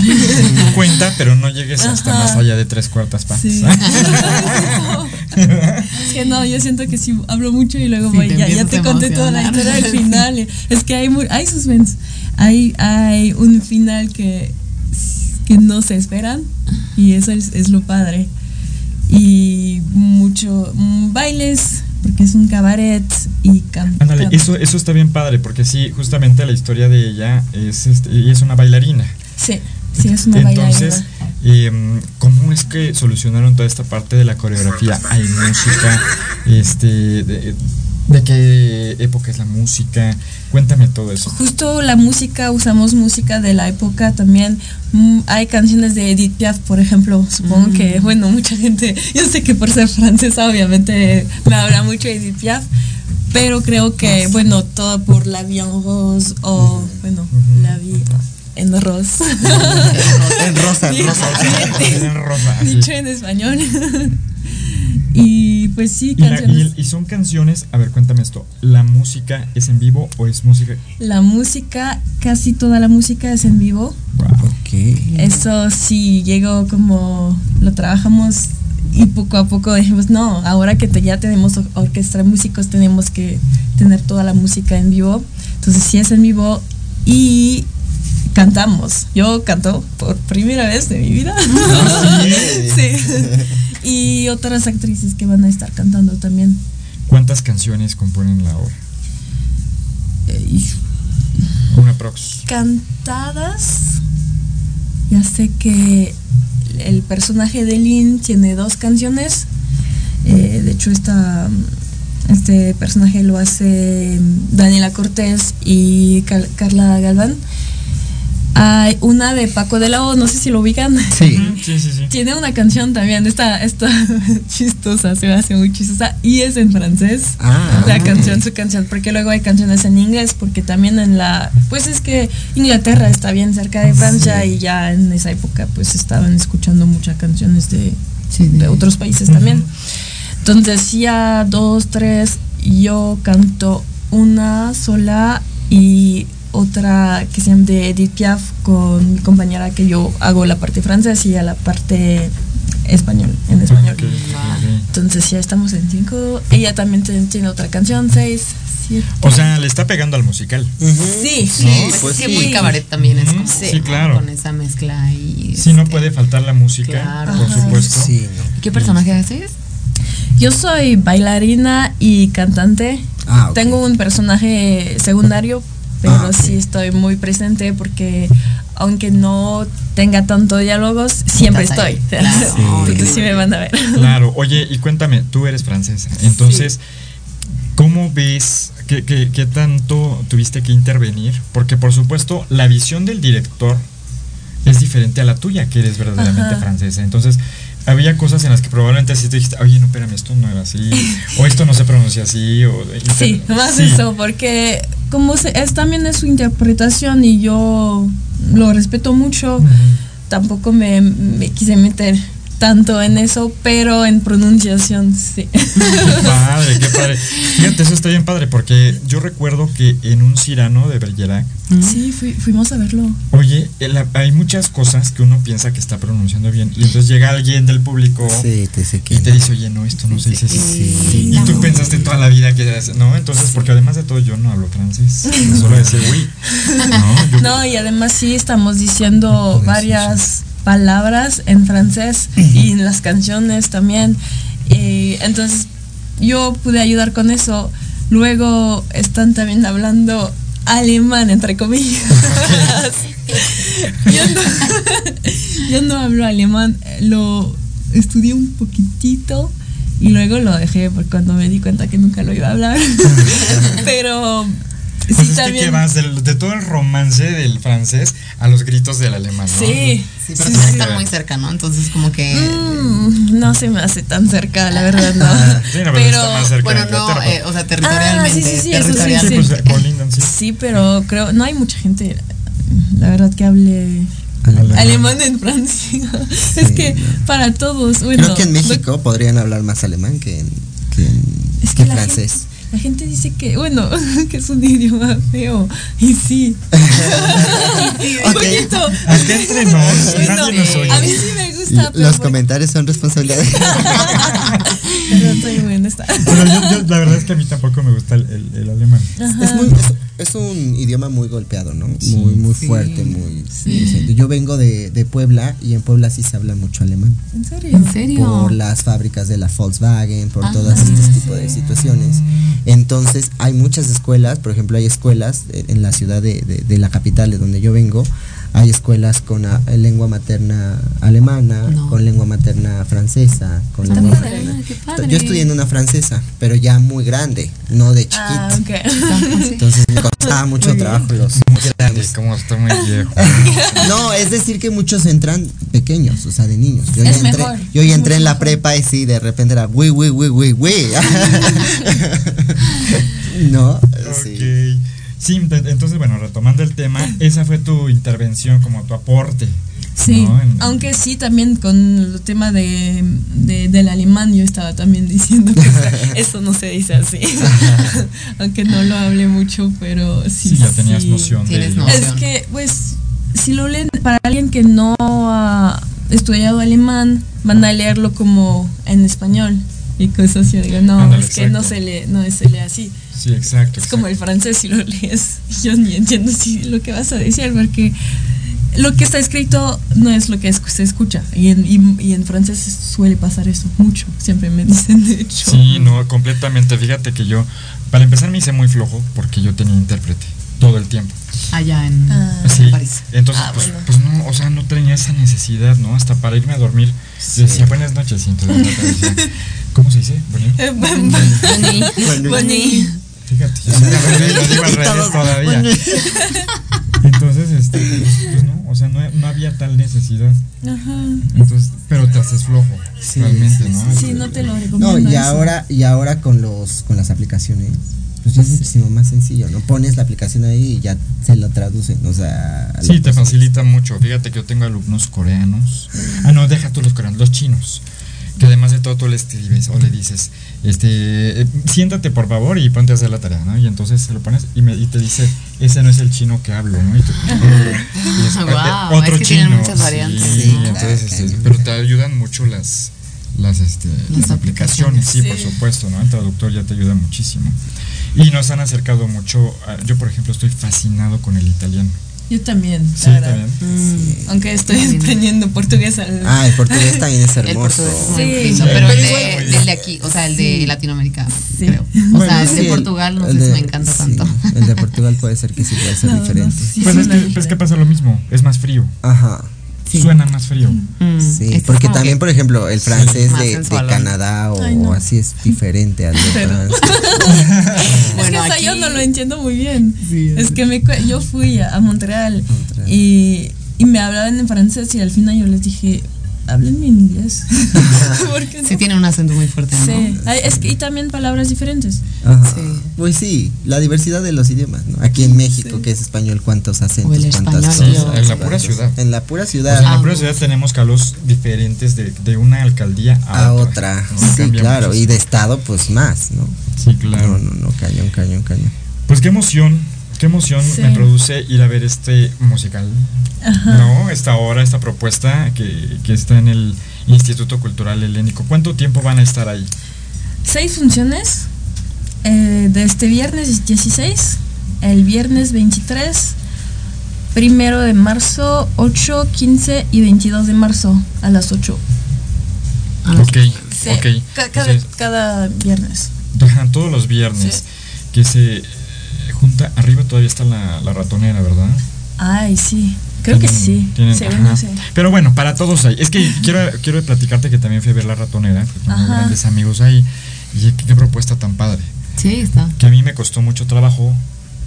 Cuenta, pero no llegues hasta Ajá. más allá de tres cuartas partes. Sí. [LAUGHS] es que no, yo siento que si hablo mucho y luego Sí, voy, te ya, ya te conté toda la historia del final. Es que hay, mu- hay suspense. Hay, hay un final que, que no se esperan y eso es, es lo padre. Y mucho mm, bailes, porque es un cabaret y can- Ándale, eso, eso está bien padre, porque sí, justamente la historia de ella es, este, ella es una bailarina. Sí, sí, es una Entonces, bailarina. em, ¿cómo es que solucionaron toda esta parte de la coreografía? Hay música, este, de, de qué época es la música? Cuéntame todo eso. Justo la música, usamos música de la época también. Mm, hay canciones de Edith Piaf, por ejemplo. Supongo Mm. que, bueno, mucha gente, [LAUGHS] yo sé que por ser francesa, obviamente me habrá mucho Edith Piaf, pero creo que, bueno, todo por La Vie en Rose o, bueno, La [LAUGHS] Vie en Rose. En rosa, en rosa. En rosa, así. Dicho en español. [LAUGHS] y pues sí, Y, la- canciones. y el- y son canciones, a ver, cuéntame esto. ¿La música es en vivo o es música? La música, casi toda la música es en vivo. Ok. Eso sí llegó como lo trabajamos y poco a poco dijimos, no, ahora que te- ya tenemos or- orquesta de músicos, tenemos que tener toda la música en vivo. Entonces sí es en vivo y cantamos. Yo canto por primera vez de mi vida. [LAUGHS] sí. Y otras actrices que van a estar cantando también. ¿Cuántas canciones componen la obra? Eh, Una prox. cantadas. Ya sé que el personaje de Lynn tiene dos canciones. Eh, de hecho, esta, este personaje lo hace Daniela Cortés y Car- Carla Galván. Hay una de Paco de la O, no sé si lo ubican. Sí. Sí, sí, sí. Tiene una canción también, esta, esta [LAUGHS] chistosa, se me hace muy chistosa, y es en francés. Ah. La canción, su canción, porque luego hay canciones en inglés, porque también en la, pues es que Inglaterra está bien cerca de Francia y ya en esa época pues estaban escuchando muchas canciones de, Sí, de otros países también. Entonces ya dos, tres, yo canto una sola y otra que se llama de Edith Piaf con mi compañera que yo hago la parte francesa y a la parte español, en español. Entonces ya estamos en cinco. Ella también tiene, tiene otra canción, seis, siete. O sea, le está pegando al musical. Sí, Sí, ¿No? pues sí, muy cabaret también es como Sí, claro. con esa mezcla y Sí, no puede faltar la música, Claro. por Ajá. supuesto. Sí, ¿Y ¿Qué personaje haces? Yo soy bailarina y cantante. Ah. Tengo un personaje secundario, pero Ah, ok. sí estoy muy presente porque aunque no tenga tanto diálogos, siempre estoy. claro. [LAUGHS] Sí. Entonces sí me van a ver. Claro, oye, y cuéntame, tú eres francesa, entonces, ¿cómo ves, qué, qué- qué tanto tuviste que intervenir? Porque por supuesto, la visión del director es diferente a la tuya, que eres verdaderamente Ajá. francesa. Entonces, había cosas en las que probablemente sí te dijiste, oye, no, espérame, esto no era así, o esto no se pronuncia así, o... Sí, más Sí. eso, porque como se- es también es su interpretación y yo lo respeto mucho, tampoco me, me quise meter tanto en eso, pero en pronunciación sí. Qué [LAUGHS] padre, qué padre. Fíjate, eso está bien padre, porque yo recuerdo que en un Cirano de Bergerac, Sí, fui- fuimos a verlo. Oye, el- hay muchas cosas que uno piensa que está pronunciando bien y entonces llega alguien del público Sí, te sé que. y te dice, oye, no, esto no se dice así. Sí. Y tú pensaste toda la vida que era así, ¿no? Entonces, porque además de todo yo no hablo francés, solo decía, uy, ¿no? Yo- [LAUGHS] No, y además sí estamos diciendo varias palabras en francés y en las canciones también. Entonces yo pude ayudar con eso. Luego están también hablando alemán, entre comillas. [LAUGHS] yo, no, [LAUGHS] yo no hablo alemán, lo estudié un poquitito y luego lo dejé por cuando me di cuenta que nunca lo iba a hablar. [LAUGHS] Pero Pues sí es también. que vas de todo el romance del francés a los gritos del alemán, ¿no? Sí, Sí, sí, pero sí, también sí. están muy cerca, ¿no? Entonces como que Mm, no se me hace tan cerca, la verdad, no. [LAUGHS] Sí, no, pero está más cerca bueno, de no, eh, pero- o sea, territorialmente, Ah, sí, sí, sí, eso sí, Sí, territorialmente. pues sí. Sí, pero creo, no hay mucha gente, la verdad, que hable Alemán. alemán en Francia. [LAUGHS] es que para todos, bueno. Creo que en México podrían hablar más alemán que en, que en- Es que que la francés. La gente dice que, bueno, [LAUGHS] que es un idioma feo. Y sí. [LAUGHS] y sí, un Ok. poquito. Acá entre nos, [LAUGHS] Bueno, nadie nos oye. a mí sí me gusta. L- pero Los bueno, comentarios son responsabilidad. pero estoy esta. [LAUGHS] Pero yo, yo- la verdad es que a mí tampoco me gusta el, el- el alemán. es, muy, es, es un idioma muy golpeado, ¿no? Muy, muy Sí. fuerte, muy. Yo vengo de, de Puebla y en Puebla sí se habla mucho alemán. ¿En serio? ¿En serio? Por las fábricas de la Volkswagen, por Ah, todas sí, este tipo de situaciones. Entonces, hay muchas escuelas, por ejemplo, hay escuelas en en la ciudad de, de- de la capital, de donde yo vengo, hay escuelas con ah, lengua materna alemana, No. con lengua materna francesa, con Está lengua padre, materna. padre. Yo estudié en una francesa, pero ya muy grande, no de chiquito. Ah, ok. Entonces me [LAUGHS] costaba mucho trabajo los muy grandes. Como está muy viejo. [LAUGHS] No, es decir que muchos entran pequeños, o sea, de niños. Yo Es ya entré, mejor, yo ya entré en la prepa y sí, de repente era güey, güey, güey, güey, güey. no, sí. Sí, ent- entonces, bueno, retomando el tema, esa fue tu intervención, como tu aporte. Sí, ¿no? En- aunque sí, también con el tema de, de- del alemán yo estaba también diciendo que [LAUGHS] eso no se dice así. [LAUGHS] aunque no lo hablé mucho, pero sí. Sí, ya tenías sí. noción de Tienes ello. Es que, pues, si lo leen para alguien que no ha estudiado alemán, van a leerlo como en español y cosas así. Yo digo, no, es que no se lee, no se lee así. Sí, exacto. Es como el francés si lo lees. [LAUGHS] Yo ni entiendo si lo que vas a decir porque lo que está escrito no es lo que es- se escucha. Y en, y, y en francés suele pasar eso mucho. Siempre me dicen, de hecho. Sí, no, completamente. Fíjate que yo, para empezar, me hice muy flojo porque yo tenía intérprete todo el tiempo. Allá en, Ah. Sí. en París. Entonces, Ah, pues, bueno. pues no, o sea, no tenía esa necesidad, ¿no? Hasta para irme a dormir. Decía buenas noches y entonces [LAUGHS] ¿cómo se dice? Bueno, Eh, [LAUGHS] Bonnie. Bonnie. Bonnie. Fíjate, [LAUGHS] yo lo digo al [LAUGHS] revés todavía. [LAUGHS] Entonces, este, pues, pues no, o sea, no, no había tal necesidad. Ajá. Entonces, pero te haces flojo, Sí, realmente, sí, ¿no? Sí, no te lo recomiendo. No, y eso. ahora, y ahora con los, con las aplicaciones, pues ya es muchísimo más sencillo, ¿no? Pones la aplicación ahí y ya se lo traducen, o sea. Sí, te facilita mucho. Fíjate que yo tengo alumnos coreanos. Ah, no, deja tú los coreanos, los chinos. Que además de todo tú le escribes o le dices, este, eh, siéntate por favor y ponte a hacer la tarea, ¿no? Y entonces se lo pones y, me, y te dice, ese no es el chino que hablo, ¿no? Y tú, [LAUGHS] y es- Guau. otro es que chino. tienen muchas variantes. Sí, Sí, entonces, claro, este, pero te ayudan mucho las las, este, las aplicaciones, sí, por Sí. supuesto, ¿no? El traductor ya te ayuda muchísimo. Y nos han acercado mucho, a- yo por ejemplo estoy fascinado con el italiano. Yo también, Sí, la verdad. también. Aunque estoy aprendiendo portugués. al- Ah, el portugués [LAUGHS] también es El hermoso. portugués es muy Sí. lindo, Sí. pero el de, el de aquí, o sea, el de Latinoamérica, Sí. creo. O Bueno, sea, el sí, de Portugal no el sé si me encanta sí, tanto. El de Portugal puede ser que sí puede ser [LAUGHS] No, no, diferente. sí, Pues sí, es que, es que pasa lo mismo, es más frío, Ajá. Sí. suena más frío. Mm, Sí, este es porque también, que- por ejemplo, el francés de. Canadá o Ay, no. así es diferente al de Francia. [LAUGHS] es Bueno, que hasta yo no lo entiendo muy bien. Sí, es que me, cu- yo fui a, a Montreal, Montreal. Y, y me hablaban en francés y al final yo les dije, háblenme en inglés. [LAUGHS] Porque no- Sí tiene un acento muy fuerte, ¿no? Sí, Ay, es que, y también palabras diferentes. Ajá. Sí. Pues sí, la diversidad de los idiomas, ¿no? Aquí en México, que es español, cuántos acentos, O el cuántas español, cosas. en la pura ciudad. En la pura ciudad. en la Ah, pura ciudad tenemos calos diferentes de, de una alcaldía a, a otra. ¿no? Sí, claro. Y de estado, pues más, ¿no? Sí, claro. No, no, no, cañón, cañón, cañón. Pues qué emoción, qué emoción Sí. me produce ir a ver este musical. ¿No? Esta obra, esta propuesta que, que está en el Instituto Cultural Helénico. ¿Cuánto tiempo van a estar ahí? Seis funciones. eh, de este viernes 16, el viernes 23, primero de marzo, 8, 15 y 22 de marzo a las 8. A las- Ok, Sí, ok. ca- cada, Entonces, cada viernes. ajá, todos los viernes Sí. que se junta, arriba todavía está la, la ratonera, ¿verdad? Ay, sí. Creo que sí. tienen-. Pero bueno, para todos hay. Es que quiero, quiero platicarte que también fui a ver la ratonera, que tengo Ajá. grandes amigos ahí. Y qué, qué propuesta tan padre. Sí, está. que a mí me costó mucho trabajo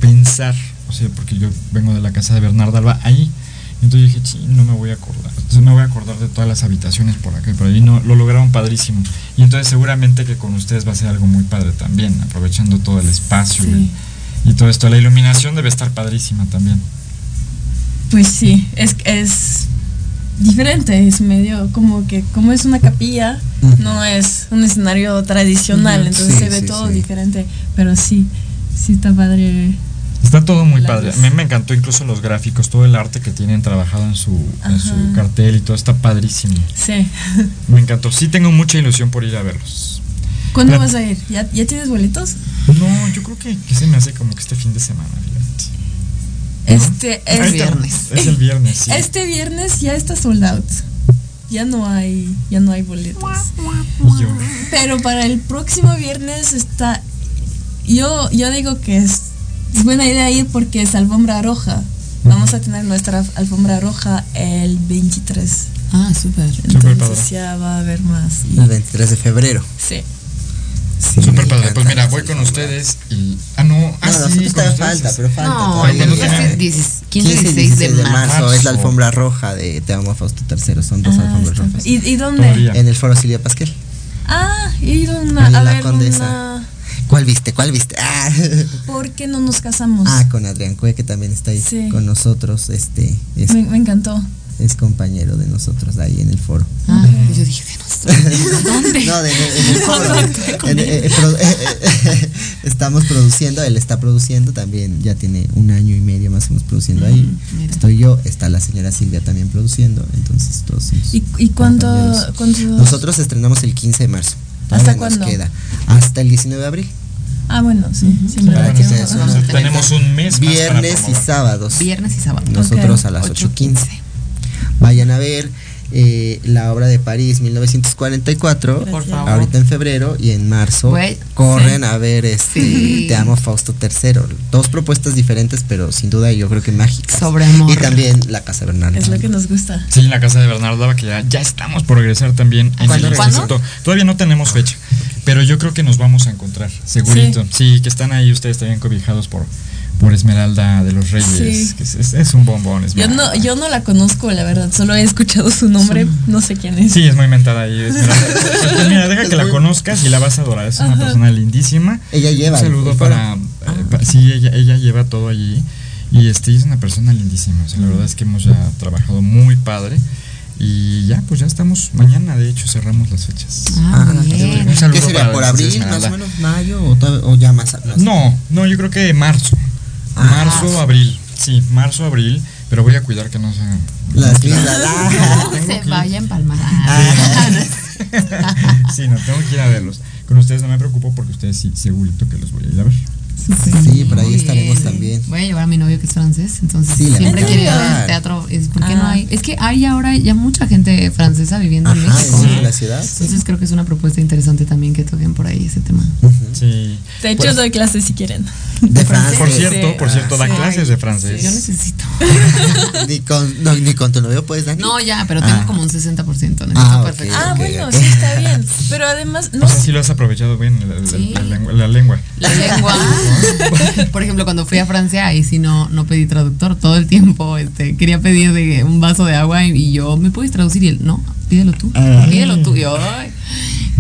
pensar, o sea, porque yo vengo de la casa de Bernardo Alba ahí, entonces dije, sí, no me voy a acordar, entonces me voy a acordar de todas las habitaciones por acá y por ahí, no, lo lograron padrísimo, y entonces seguramente que con ustedes va a ser algo muy padre también, aprovechando todo el espacio Sí. y, y todo esto, la iluminación debe estar padrísima también. Pues sí, es, es diferente, es medio como que, como es una capilla, no es un escenario tradicional, entonces Sí, se ve sí, todo sí. diferente, pero sí, sí está padre. Está todo muy padre. A mí me encantó incluso los gráficos, todo el arte que tienen trabajado en su, en su cartel y todo está padrísimo. Sí. Me encantó. Sí tengo mucha ilusión por ir a verlos. ¿Cuándo vas a ir? ¿Ya, ¿Ya tienes boletos? No, yo creo que, que se me hace como que este fin de semana, fíjate. Este, es, viernes. Es el viernes, sí. este viernes ya está sold out. Ya no hay, ya no hay boletos. Pero para el próximo viernes está. Yo, yo digo que es, es buena idea ir porque es alfombra roja. Vamos a tener nuestra alfombra roja el 23. Ah, súper. Entonces ya va a haber más. y- El 23 de febrero. sí. Sí, Súper padre. Pues mira, voy con ustedes y. Ah, no. Ah, No, sí, nosotros con falta, pero falta. No, 10 15 15 y 16 de marzo. marzo. Es la alfombra roja de Te amo Fausto III. Son dos Ah, alfombras está- rojas. ¿Y, y dónde? En el foro Silvia Pasquel. Ah, ido una, a la ver Condesa. una. ¿Cuál viste? ¿Cuál viste? [LAUGHS] Ah, ¿Por qué no nos casamos? Ah, con Adrián Cue, que también está ahí Sí. con nosotros. Este es, me, me encantó. Es compañero de nosotros ahí en el foro. Ah, yo dije, de nosotros. ¿Dónde? No, de- de- en el foro. En- eh, eh, eh, eh, estamos produciendo, él está produciendo también, ya tiene un año y medio más o menos produciendo ahí. Mm, mira. Estoy yo, está la señora Silvia también produciendo, entonces todos somos ¿Y, y cuánto- Nosotros estrenamos el 15 de marzo. ¿Hasta cuándo? Nos queda hasta el 19 de abril. Ah, bueno, sí. eso sea, tenemos un mes más para Viernes y sábados. Viernes y sábado. Nosotros a las 8:15. 8.15. Vayan a ver eh, la obra de París 1944. Por favor. Ahorita en febrero y en marzo corren a ver este Sí. Te amo Fausto III. Dos propuestas diferentes, pero sin duda yo creo que mágicas. Sobre amor. Y también La Casa Bernardo. Es lo que nos gusta. Sí, la casa de Bernardo que ya, ya estamos por regresar también en ¿Cuándo? el ¿Cuándo? instituto. Todavía no tenemos fecha, pero yo creo que nos vamos a encontrar, segurito. Sí, que están ahí ustedes también cobijados por, por Esmeralda de los Reyes, Sí. que es, es- es un bombón. Yo Esmeralda. no, yo no la conozco, la verdad. Solo he escuchado su nombre. No sé quién es. Sí, es muy mentada ahí. [LAUGHS] Esmeralda. Pues mira, deja Es que la conozcas y la vas a adorar. Es una persona lindísima. Ella lleva. Un saludo el para, eh, sí, ella, ella lleva todo allí y este es una persona lindísima. O sea, la verdad es que hemos ya trabajado muy padre y ya, pues ya estamos mañana. De hecho, cerramos las fechas. Ah, Ah, bien. Un saludo ¿Qué sería? para ¿Por abril, más o menos? ¿Mayo o ya más? más? No, no, yo creo que marzo. Marzo, abril. Sí, marzo, abril. Pero voy a cuidar que no se Las lindas. ah. No se vaya a empalmar. [LAUGHS] sí, no, tengo que ir a verlos. Con ustedes no me preocupo porque ustedes sí, segurito que los voy a ir a ver. Sí, por ahí estaremos también. Voy a llevar a mi novio que es francés, entonces Sí, siempre quiere ir al teatro. Es, ¿Por qué no Ah. hay? Es que hay ahora ya mucha gente francesa viviendo en Ajá, México. en ¿no? la ciudad. sí. Entonces creo que es una propuesta interesante también que toquen por ahí ese tema. Sí. De hecho, Pues, doy clases si quieren. De francés. por cierto, por cierto, da Sí. clases de francés. Yo necesito. [LAUGHS] Ni con, no, ni con tu novio puedes, Dani. No, ya, pero tengo Ah. como un 60%. Necesito Ah, ok. perfecto. Ah, ok, bueno, ok. sí está bien. Pero además, no o sea, sé. sí lo has aprovechado bien la, la- Sí. la lengua, la lengua. La lengua. [LAUGHS] [LAUGHS] Por ejemplo, cuando fui a Francia, ahí sí no, no pedí traductor. Todo el tiempo este, quería pedir de un vaso de agua y, y yo, ¿me puedes traducir? Y él, no, pídelo tú. Ah. Pídelo tú. Y yo, "Ay".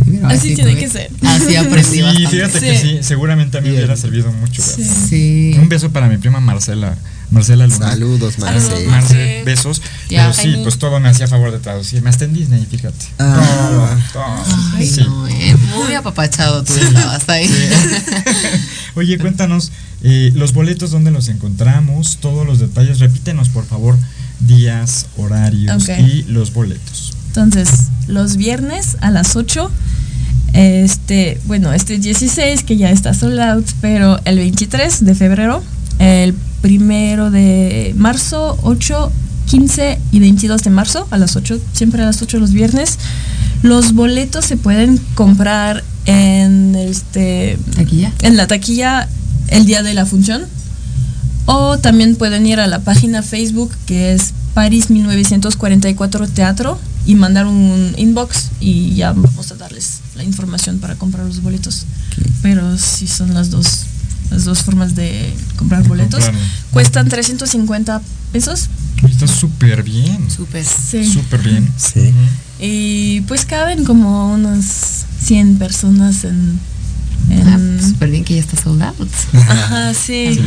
Pero Así tiene tuve- que ser. Así aprendí Sí, bastante. fíjate que Sí. seguramente a mí me hubiera servido mucho. Sí. Un beso para mi prima Marcela. Marcela Luna. Saludos, Marce. Saludos, Marce, besos. Ya. Pero sí, pues todo me hacía favor de traducirme. Hasta en Disney, fíjate. Ah. Todo, todo. Ay, Sí. no, eh, muy apapachado tú estabas ahí. [LAUGHS] Oye, cuéntanos, eh, los boletos, ¿dónde los encontramos? Todos los detalles. Repítenos, por favor, días, horarios y los boletos. Entonces, los viernes a las 8. Este, bueno, este 16 que ya está sold out, pero el 23 de febrero, el primero de marzo, 8, 15 y 22 de marzo a las 8, siempre a las 8 los viernes. Los boletos se pueden comprar en este en la taquilla el día de la función. O también pueden ir a la página Facebook que es Paris 1944 Teatro y mandar un inbox y ya vamos a darles la información para comprar los boletos. Pero sí son las dos las dos formas de comprar De boletos. comprarlo. Cuestan 350 pesos. Está súper bien. Súper. Sí. Súper bien. Sí. Y pues caben como unas 100 personas en... en- Ah, pues, Súper bien que ya está sold out. Ajá, sí.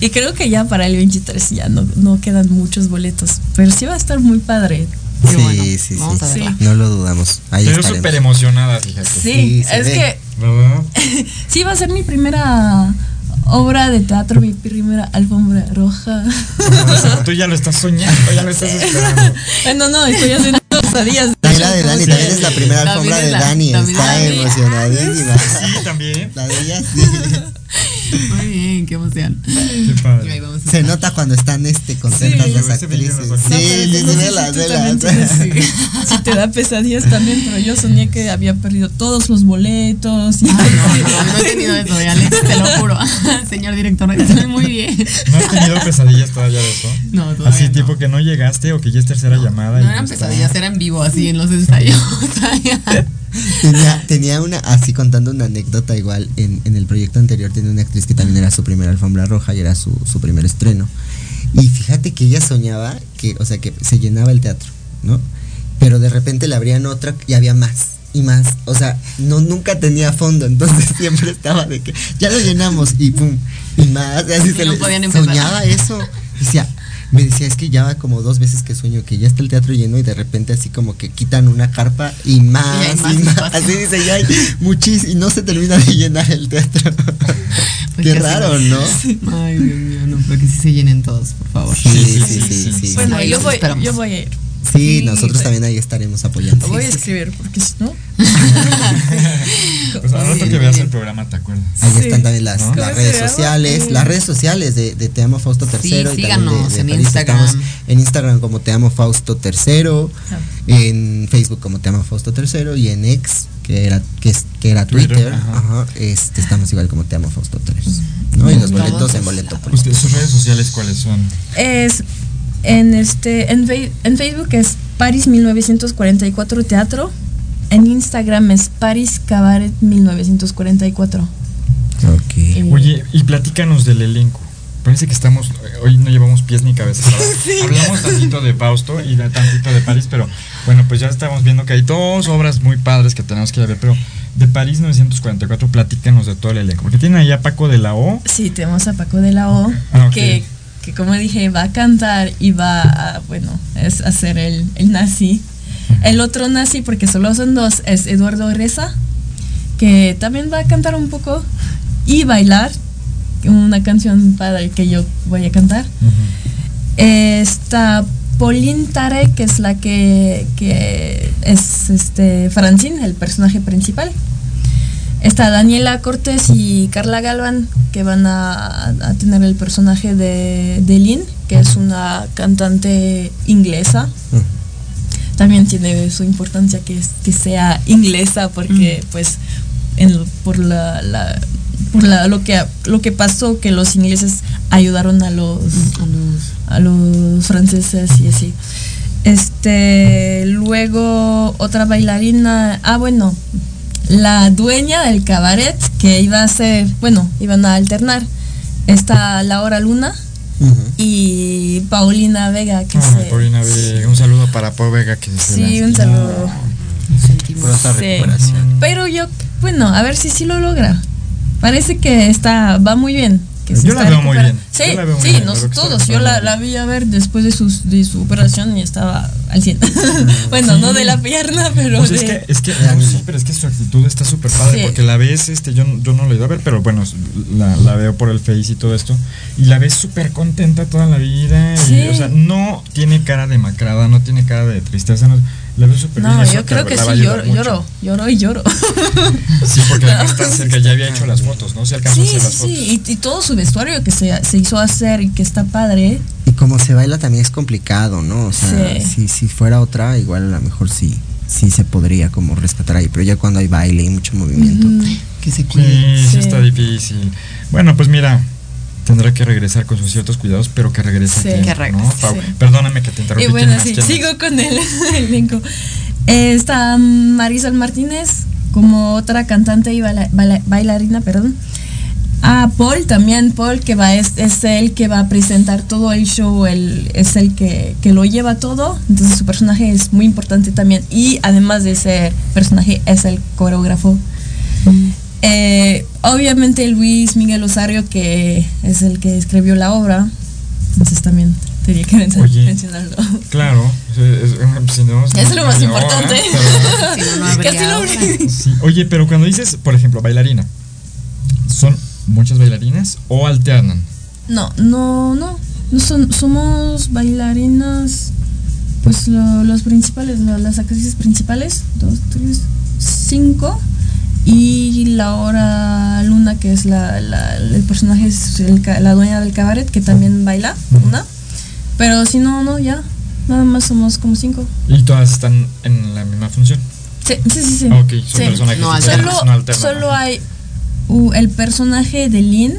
Y creo que ya para el 23 ya no, no quedan muchos boletos. Pero sí va a estar muy padre. Qué Sí, bueno. sí, sí. Vamos a Sí. No lo dudamos. Ahí Pero súper emocionada, fíjate. Sí, Sí, es ve. que ¿Verdad? [LAUGHS] sí va a ser mi primera obra de teatro, mi primera alfombra roja. O sea, tú ya lo estás soñando, ya lo estás esperando. [LAUGHS] No, no, estoy haciendo pesadillas. También la de Dani, también es la primera alfombra de Dani. Está emocionadísima. Sí, también. La de ella sí. [LAUGHS] [LAUGHS] Muy bien, qué emoción. Qué Ahí padre. vamos a Se estar. nota cuando están este, contentas Sí. las actrices. Sí, No, sí, sí, no sé velas, velas. Si te da pesadillas también, pero yo soñé que había perdido todos los boletos. Y Ay, [LAUGHS] no, no, no he tenido eso, de Alex, te lo juro. [LAUGHS] Señor director, estoy muy bien. ¿No has tenido pesadillas todavía de eso? No, todavía Así no. tipo que no llegaste o que ya es tercera llamada. No y eran pesadillas, era en vivo, así en los ensayos. Tenía, tenía una, así contando una anécdota igual, en, en el proyecto anterior tenía una actriz que también era su primera alfombra roja y era su, su primer estreno. Y fíjate que ella soñaba que, o sea, que se llenaba el teatro, ¿no? Pero de repente le abrían otra y había más y más. O sea, no nunca tenía fondo, entonces [LAUGHS] siempre estaba de que ya lo llenamos y pum, y más. y así Y se no le- soñaba eso. Decía, me decía, es que ya va como dos veces que sueño que ya está el teatro lleno y de repente así como que quitan una carpa y más, Y y más más. Así dice, ya hay muchísimo y no se termina de llenar el teatro. [LAUGHS] Qué raro, no. ¿no? Ay, Dios mío, no, pero que sí se llenen todos, por favor. Sí, sí, sí, sí. sí. Bueno, Ahí yo voy, yo voy a ir. Sí, Sí, nosotros sí. también ahí estaremos apoyando. Voy a escribir porque si no. [LAUGHS] Pues al rato que veas el programa te acuerdas. Ahí Sí. están también las, ¿No? las ¿Cómo redes sociales, las redes sociales de, de Te Amo Fausto III Sí, y también de, síganos de en París. Instagram. Estamos en Instagram como Te Amo Fausto III, en Facebook como Te Amo Fausto III y en X que era que, es- que era Twitter, Twitter, ajá. ajá, este estamos igual como Te Amo Fausto III. ¿no? Y los Todos boletos en boleto. Ustedes, sus redes sociales cuáles son? Es en este en, en Facebook es Paris 1944 Teatro. En Instagram es Paris Cabaret 1944. Ok. Eh, Oye, y platícanos del elenco. Parece que estamos, hoy no llevamos pies ni cabeza. ¿sabes? [LAUGHS] Hablamos tantito de Fausto y de tantito de París, pero bueno, pues ya estamos viendo que hay dos obras muy padres que tenemos que ir a ver, pero de París 944, platícanos de todo el elenco. Porque tienen ahí a Paco de la O. Sí, tenemos a Paco de la O, Ah, que, que como dije, va a cantar y va a, bueno, es a ser el, el nazi. El otro nazi, porque solo son dos, es Eduardo Reza, que también va a cantar un poco y bailar una canción padre que yo voy a cantar. Eh, está Pauline Tare, que es la que, que es este Francine, el personaje principal. Está Daniela Cortés y Carla Galvan, que van a, a tener el personaje de, de Lynn, que es una cantante inglesa. También tiene su importancia que, es- que sea inglesa, porque pues en por la, la- por la- lo que lo que pasó que los ingleses ayudaron a los a los franceses y así. Este, luego otra bailarina, ah bueno, la dueña del cabaret que iba a ser, bueno, iban a alternar. Está Laura Luna y Paulina Vega que Ay, se Paulina Vega, un saludo para Pau Vega que se Sí, un saludo. Pronta Sí. recuperación. Pero yo, bueno, a ver si sí lo logra. Parece que está, va muy bien. Que se Yo la veo muy bien. Sí, Yo la veo muy sí, bien, nos- todos. Yo la, la vi a ver después de, sus, de su operación y estaba al 100. [LAUGHS] bueno, no de la pierna, pero Pues de... es que, es que, no, sí, pero es que su actitud está súper padre Sí. porque la ves, este, yo, yo no la he ido a ver, pero bueno, la, la veo por el Face y todo esto, y la ves súper contenta toda la vida, y, o sea, no tiene cara demacrada, no tiene cara de tristeza, no, la. No, yo creo que la sí, lloro, lloro, lloro y lloro. Sí, porque [LAUGHS] está cerca, ya había hecho las fotos, ¿no? Se alcanzó Sí, a hacer sí, las fotos. sí, y, y todo su vestuario que se, se hizo hacer y que está padre. Y como se baila también es complicado, ¿no? O sea, Sí. si, si fuera otra, igual a lo mejor sí, sí se podría como rescatar ahí, pero ya cuando hay baile y mucho movimiento. Que se Sí, cuide. sí, está difícil. Bueno, pues mira, tendrá que regresar con sus ciertos cuidados, pero que regrese. Sí. a tiempo, Que regrese, ¿no, Pau? sí. Perdóname que te interrumpí. Y bueno, sí, sigo con el [LAUGHS] elenco. Eh, está Marisol Martínez como otra cantante y baila- baila- bailarina, perdón. Ah, Paul también, Paul que va, es, es el que va a presentar todo el show, el, es el que, que lo lleva todo, entonces su personaje es muy importante también y además de ese personaje es el coreógrafo. Eh, obviamente Luis Miguel Osario que es el que escribió la obra, entonces también tenía que Oye. mencionarlo. Claro, es, es- si no, Es lo más importante. hora, [LAUGHS] Si no, no habría Casi lo obra. olvidé. Sí, Oye, pero cuando dices, por ejemplo, bailarina, ¿son muchas bailarinas o alternan? No, no, no. no son, somos bailarinas, pues lo- los principales, lo- las actrices principales, dos, tres, cinco. Y Laura Luna, que es la, la- el personaje, es el la dueña del cabaret, que también baila, una. Pero si no, no, ya. Nada más somos como cinco. Y todas están en la misma función. Sí, sí, sí. sí. Ok, son Sí. personajes No, diferentes, Solo, no alternan. solo hay uh, el personaje de Lynn,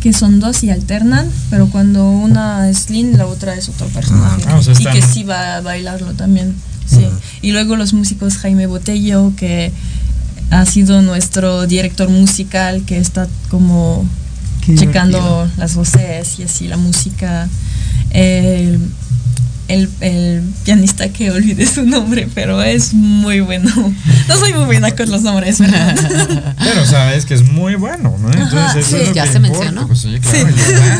que son dos y alternan, pero cuando una es Lynn, la otra es otro personaje. Ah, o sea, y están- que sí va a bailarlo también. Sí. Y luego los músicos Jaime Botello, que ha sido nuestro director musical, que está como Qué checando divertido. las voces y así la música. El, el, el pianista que olvidé su nombre, pero es muy bueno. No soy muy buena con los nombres, ¿verdad? [LAUGHS] Pero sabes que es muy bueno, ¿no? Entonces, Ajá, eso sí. es lo Ya que se importa, mencionó. Pues, sí, claro, Sí. ya está,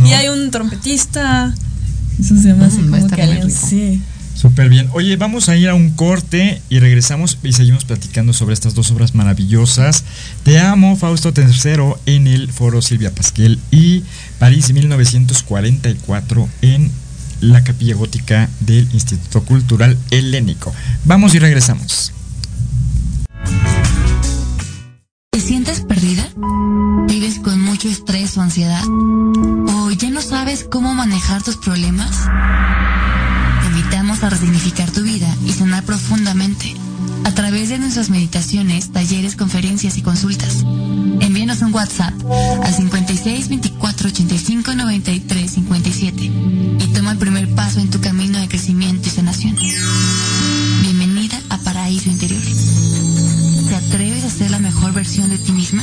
¿no? Y hay un trompetista. Eso se llama así Mm, va a como que alguien. Sí. Súper bien. Oye, vamos a ir a un corte y regresamos y seguimos platicando sobre estas dos obras maravillosas. Te amo, Fausto III en el Foro Silvia Pasquel y París 1944 en la Capilla Gótica del Instituto Cultural Helénico. Vamos y regresamos. ¿Te sientes perdida? ¿Vives con mucho estrés o ansiedad? ¿O ya no sabes cómo manejar tus problemas? Te invitamos a resignificar tu vida y sanar profundamente a través de nuestras meditaciones, talleres, conferencias y consultas. Envíanos un WhatsApp al 56 24 85 93 57 y toma el primer paso en tu camino de crecimiento y sanación. Bienvenida a Paraíso Interior. ¿Te atreves a ser la mejor versión de ti misma?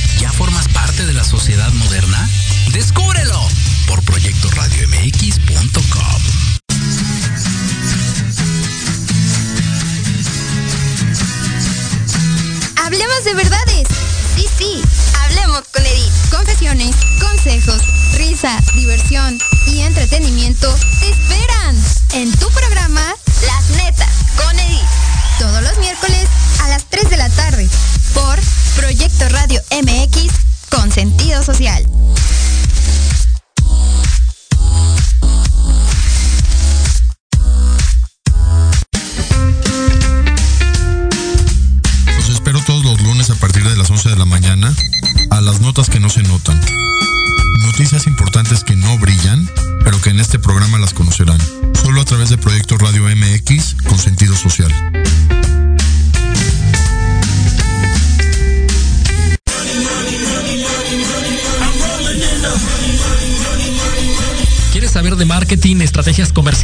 ya formas parte de la sociedad moderna? ¡Descúbrelo! Por Proyecto Radio MX. Hablemos de verdades. Sí, sí, hablemos con Edith. Confesiones, consejos, risa, diversión y entretenimiento te esperan en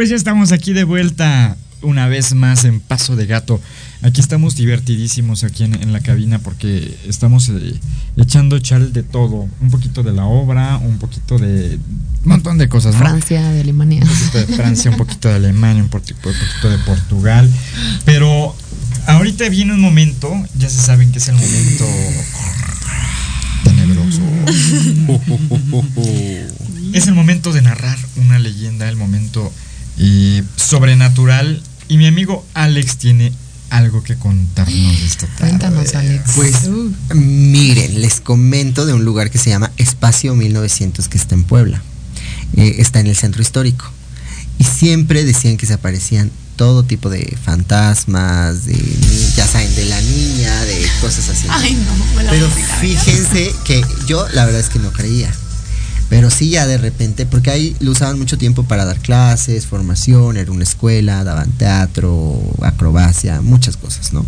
Pues ya estamos aquí de vuelta una vez más en Paso de Gato. Aquí estamos divertidísimos aquí en, en la cabina porque estamos eh, echando chal de todo. Un poquito de la obra, un poquito de un montón de cosas. ¿no? Francia, de Alemania. Un poquito de Francia, un poquito de Alemania, un poquito, un poquito de Portugal. Pero ahorita viene un momento, ya se saben que es el momento tenebroso. [LAUGHS] es el momento de narrar una leyenda, el momento eh, sobrenatural. Y mi amigo Alex tiene algo que contarnos de esta tarde. Cuéntanos, Alex. Pues Uh, miren, les comento de un lugar que se llama Espacio 1900 que está en Puebla. Eh, está en el centro histórico. Y siempre decían que se aparecían todo tipo de fantasmas, de ya saben, de la niña, de cosas así. Ay, no, me la Pero fíjense que yo la verdad es que no creía. Pero sí ya de repente, porque ahí lo usaban mucho tiempo para dar clases, formación, era una escuela, daban teatro, acrobacia, muchas cosas, ¿no?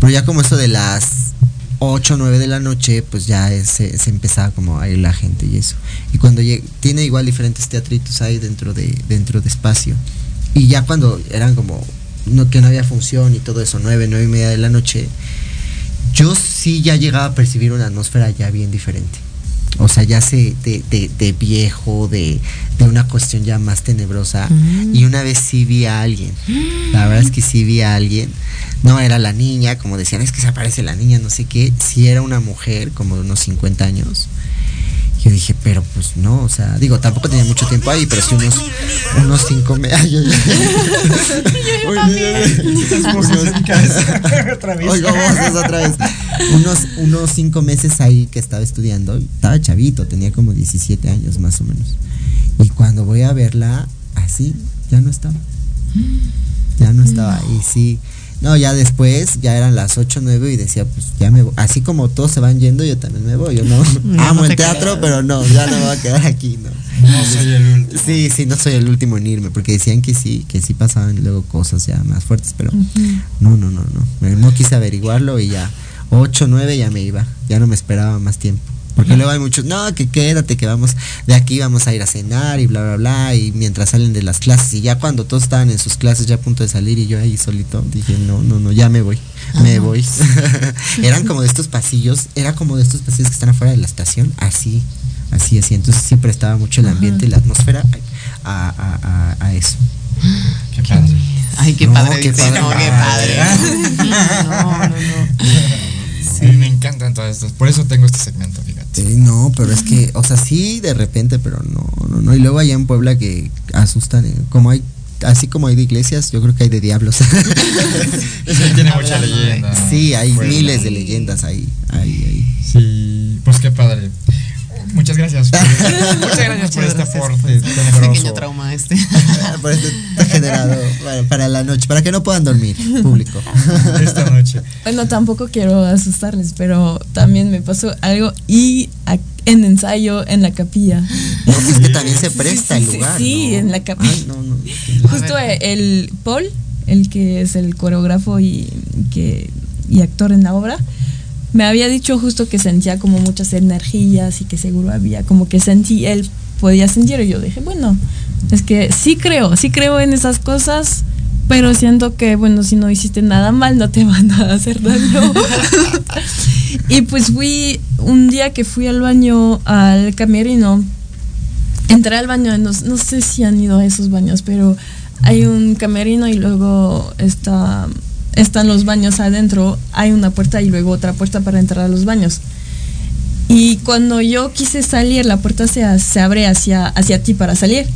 Pero ya como esto de las 8 o 9 de la noche, pues ya se empezaba como a ir la gente y eso. Y cuando lleg- tiene igual diferentes teatritos ahí dentro de, dentro de espacio. Y ya cuando eran como, no, que no había función y todo eso, 9, 9 y media de la noche, yo sí ya llegaba a percibir una atmósfera ya bien diferente. O sea, ya sé de, de- de viejo, de, de una cuestión ya más tenebrosa. Mm. Y una vez sí vi a alguien. La verdad es que sí vi a alguien. No era la niña, como decían, es que se aparece la niña, no sé qué. Sí era una mujer, como de unos 50 años. Yo dije, pero pues no, o sea, digo, tampoco tenía mucho tiempo ahí, pero sí unos, unos cinco meses. [LAUGHS] Otra vez. Oiga, voces otra vez. Unos, unos cinco meses ahí que estaba estudiando, estaba chavito, tenía como 17 años más o menos. Y cuando voy a verla, así, ya no estaba. Ya no estaba ahí, sí. No, ya después, ya eran las 8 9 y decía, pues ya me voy. Así como todos se van yendo, yo también me voy. Yo no, [LAUGHS] No, [LAUGHS] amo no el te teatro, pero no, ya no me voy a quedar aquí, no. [LAUGHS] No soy el último. Sí, sí, no soy el último en irme, porque decían que sí, que sí pasaban luego cosas ya más fuertes, pero no, no, no, no. No quise averiguarlo y ya, 8, 9 ya me iba, ya no me esperaba más tiempo. Porque luego hay muchos, no, que quédate, que vamos, de aquí vamos a ir a cenar y bla, bla, bla, y mientras salen de las clases, y ya cuando todos estaban en sus clases ya a punto de salir y yo ahí solito, dije, no, no, no, ya me voy, me voy. [LAUGHS] Eran como de estos pasillos, era como de estos pasillos que están afuera de la estación, así, así, así, entonces sí prestaba mucho el ambiente y la atmósfera a, a- a- a eso. Qué padre. Ay, qué No, padre. qué dice, padre. no, qué padre. [LAUGHS] No, no, no. A mí me encantan todas estas. Por eso tengo este segmento, fíjate. Sí, no, pero es que, o sea, sí de repente, pero no, no, no. Y luego allá en Puebla que asustan, eh, como hay, así como hay de iglesias, yo creo que hay de diablos. [LAUGHS] Sí, tiene mucha leyenda. Sí, hay Puebla. miles de leyendas ahí, ahí, ahí. Sí, pues qué padre. Muchas gracias. por- [LAUGHS] muchas gracias [LAUGHS] por este aporte tenebroso. Pequeño trauma este. Por eso está generado para, para la noche, para que no puedan dormir, público. [LAUGHS] Esta noche. Bueno, tampoco quiero asustarles, pero también me pasó algo y en ensayo en la capilla. No, es que también se presta el lugar. Sí, ¿no? en la capilla. Ay, no, no. Justo el Paul, el que es el coreógrafo y, que, y actor en la obra, me había dicho justo que sentía como muchas energías y que seguro había como que sentí, él podía sentir. Y yo dije, bueno, es que sí creo, sí creo en esas cosas, pero siento que, bueno, si no hiciste nada mal, no te [LAUGHS] van a hacer daño. [LAUGHS] y pues fui, un día que fui al baño, al camerino, entré al baño, no, no sé si han ido a esos baños, pero hay un camerino y luego está, están los baños adentro, hay una puerta y luego otra puerta para entrar a los baños. Y cuando yo quise salir, la puerta se, se abre hacia, hacia ti para salir.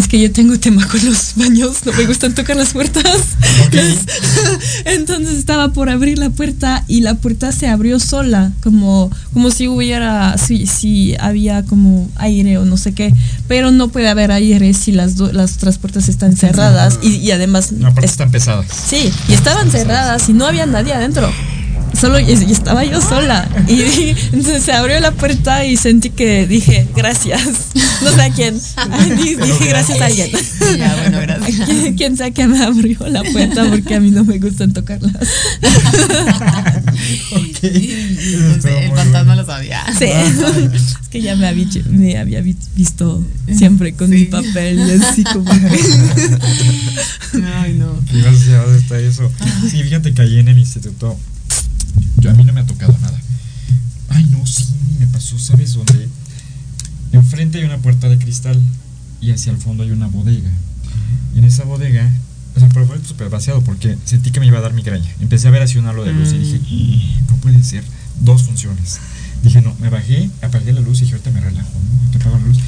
Es que yo tengo tema con los baños, no me gustan tocar las puertas. [LAUGHS] Entonces estaba por abrir la puerta y la puerta se abrió sola, como, como si hubiera, si, si había como aire o no sé qué. Pero no puede haber aire si las, do- las otras puertas están cerradas y, y además... No, aparte están pesadas. Sí, y estaban cerradas y no había nadie adentro. Solo y estaba yo sola. Y entonces [LAUGHS] se abrió la puerta y sentí que dije, gracias. [LAUGHS] No sé a quién. Di- Dije gracias a alguien. Ya, bueno, gracias. [LAUGHS] ¿Quién, quién sea que me abrió la puerta porque a mí no me gustan tocarlas. el fantasma lo sabía. Sí. Es que ya me había, me había vi- visto siempre con mi papel y así como que- Ay, no. A dónde está eso. Sí, fíjate que ahí en el instituto, yo a mí no me ha tocado nada. Ay, no, sí, me pasó, ¿sabes dónde? Enfrente hay una puerta de cristal y hacia el fondo hay una bodega. Y en esa bodega, o sea, pero fue súper vaciado porque sentí que me iba a dar migraña. Empecé a ver así un halo de luz y dije, no puede ser, dos funciones. Dije, no, me bajé, apagué la luz y dije, ahorita me relajo, ¿no? Te apago la luz.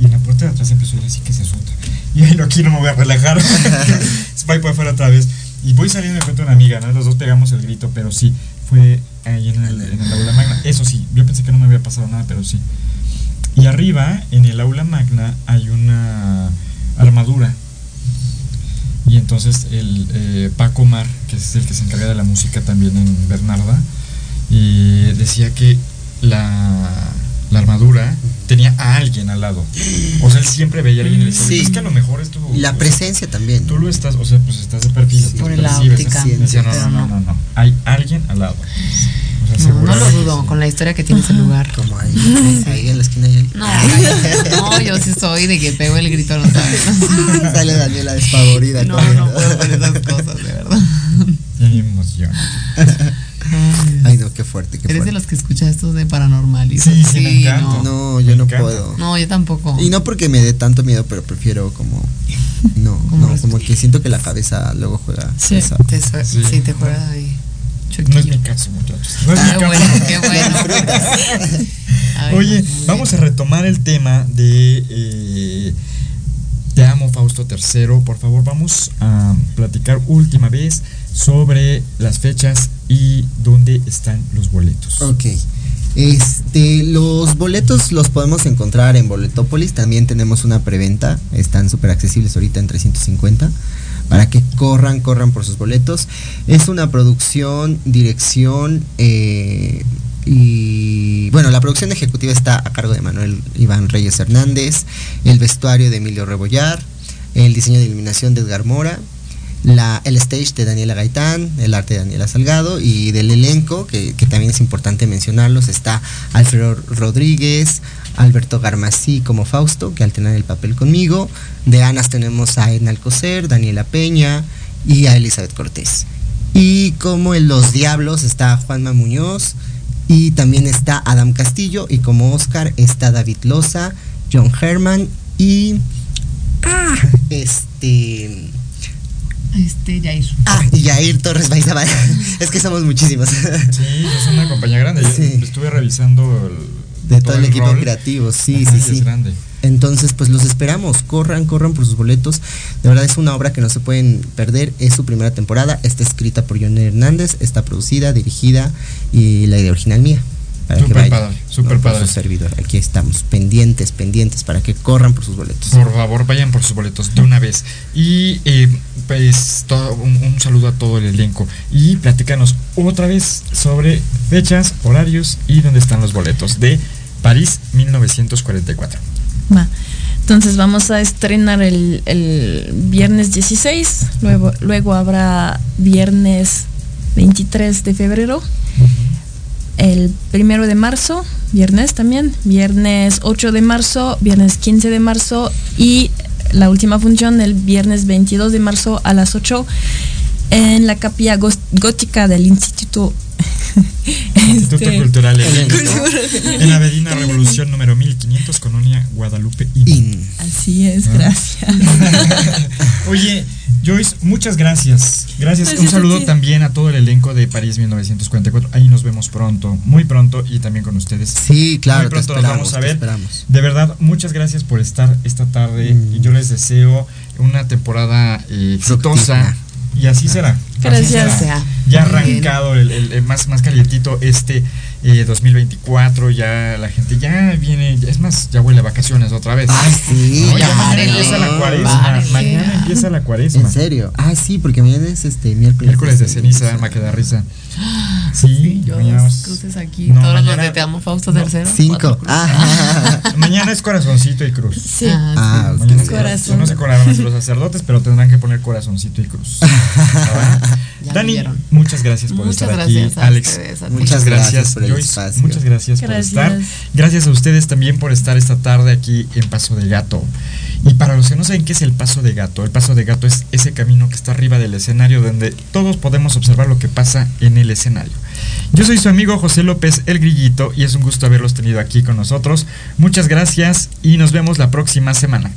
Y en la puerta de atrás empezó a ir así que se azota. [LAUGHS] Y ay, no, aquí no me voy a relajar. [LAUGHS] Voy por afuera otra vez. Y voy saliendo y encuentro una amiga, ¿no? Los dos pegamos el grito, pero sí, fue ahí en el, aula magna. Eso sí, yo pensé que no me había pasado nada, pero sí. Y arriba, en el aula magna, hay una armadura. Y entonces el eh, Paco Mar, que es el que se encarga de la música también en Bernarda, y decía que la, la armadura tenía a alguien al lado. O sea, él siempre veía a alguien y le decía, Sí. es que a lo mejor es tu... La presencia también. Tú lo estás, o sea, pues estás de perfil. tú Por la óptica. Decía, no, no, no, no. no, no. Hay alguien al lado. O sea, No, lo dudo, con la historia que tiene ese lugar. Como ahí, ahí en la esquina alguien. No, no, yo sí soy de que pego el grito, no sabes. [LAUGHS] Sale Daniela desfavorida. No, no puedo ver esas cosas, de verdad. Ya me emociona. [LAUGHS] Ay, no, qué fuerte, qué Eres de los que escucha estos de paranormal y Sí, eso. sí, me encanta. no. No, yo Me no encanta. puedo. No, yo tampoco. Y no porque me dé tanto miedo, pero prefiero como. No, [LAUGHS] Como no, como que siento que la cabeza luego juega. Sí. esa- Te Sí. sí. juega ahí. No es mi caso, muchachos. No es Ah, mi caso. bueno, qué bueno. [LAUGHS] [LAUGHS] Ay, Oye, no. vamos a retomar el tema de eh, Te amo, Fausto III. Por favor, vamos a platicar última vez sobre las fechas y dónde están los boletos. Ok. Este, los boletos los podemos encontrar en Boletópolis. También tenemos una preventa. Están súper accesibles ahorita en 350. Para que corran, corran por sus boletos. Es una producción, dirección eh, y bueno, la producción ejecutiva está a cargo de Manuel Iván Reyes Hernández, el vestuario de Emilio Rebollar, el diseño de iluminación de Edgar Mora, la, el stage de Daniela Gaitán, el arte de Daniela Salgado y del elenco, que, que también es importante mencionarlos, está Alfredo Rodríguez, Alberto Garmasí como Fausto, que alternan el papel conmigo, de Anas tenemos a Edna Alcocer, Daniela Peña y a Elizabeth Cortés. Y como en Los Diablos está Juanma Muñoz y también está Adam Castillo y como Oscar está David Loza, John Herman y... Ah, este... Este, Jair. Ah, y Jair Torres Baizabal. [LAUGHS] es que somos muchísimos. Sí, es una compañía grande. Yo Sí. estuve revisando el, De todo el equipo rol. creativo, sí, Ajá, sí, sí. Es grande. Entonces, pues los esperamos, corran, corran por sus boletos. De verdad es una obra que no se pueden perder. Es su primera temporada. Está escrita por John Hernández, está producida, dirigida y la idea original mía. Para que vayan. padre, No, por padre. su servidor. Aquí estamos, pendientes, pendientes, para que corran por sus boletos. Por favor, vayan por sus boletos de una vez. Y eh, pues todo- un, un saludo a todo el elenco. Y platícanos otra vez sobre fechas, horarios y dónde están los boletos de París 1944. Entonces vamos a estrenar el, el viernes 16, luego, luego habrá viernes 23 de febrero, el primero de marzo, viernes también, viernes 8 de marzo, viernes 15 de marzo y la última función el viernes 22 de marzo a las 8 en la capilla gótica del Instituto Instituto este, Cultural Cultural. en Avenida Revolución número 1500, Colonia Guadalupe. In. Así es, Ah. gracias. [LAUGHS] Oye, Joyce, muchas gracias. Gracias. Gracias Un saludo también a todo el elenco de París 1944. Ahí nos vemos pronto, muy pronto y también con ustedes. Sí, claro, Muy te pronto esperamos, nos vamos a te ver. esperamos. De verdad, muchas gracias por estar esta tarde Mm. y yo les deseo una temporada eh, exitosa. Y así será. así Gracias. será. Ya arrancado el, el- el más, más calientito este eh, 2024, ya la gente ya viene, es más, ya huele a vacaciones otra vez. Ah, sí, No, ya ya, mañana empieza la cuaresma. Mañana empieza la cuaresma. ¿En serio? Ah, sí, porque mañana es este miércoles. Miércoles de ceniza, alma que da risa. Sí, Yo mañana vamos- cruces aquí, No, todos los mañana- de Te amo Fausto no, tercero. Cinco. Ah. [LAUGHS] Mañana es corazoncito y cruz. Sí. Ah, ok. Mañana es Corazón. No a hacer los sacerdotes, pero tendrán que poner corazoncito y cruz. [LAUGHS] Dani, muchas gracias por Muchas estar gracias aquí. a Alex, ustedes, muchas gracias. por el Joyce, espacio. muchas gracias, por Gracias. estar. Gracias a ustedes también por estar esta tarde aquí en Paso de Gato. Y para los que no saben qué es el Paso de Gato, el Paso de Gato es ese camino que está arriba del escenario donde todos podemos observar lo que pasa en el escenario. Yo soy su amigo José López El Grillito y es un gusto haberlos tenido aquí con nosotros. Muchas gracias y nos vemos la próxima semana.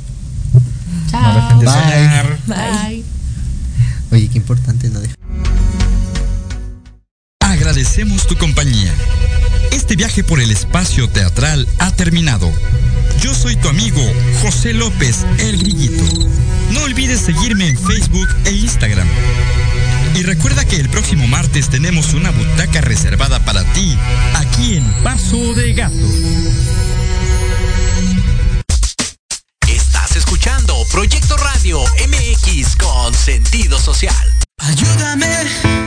No dejen de Bye. soñar. Bye. Oye, qué importante, ¿no? Deja- Agradecemos tu compañía. Este viaje por el espacio teatral ha terminado. Yo soy tu amigo José López El Grillito. No olvides seguirme en Facebook e Instagram. Y recuerda que el próximo martes tenemos una butaca reservada para ti, aquí en Paso de Gato. Estás escuchando Proyecto Radio MX con sentido social. Ayúdame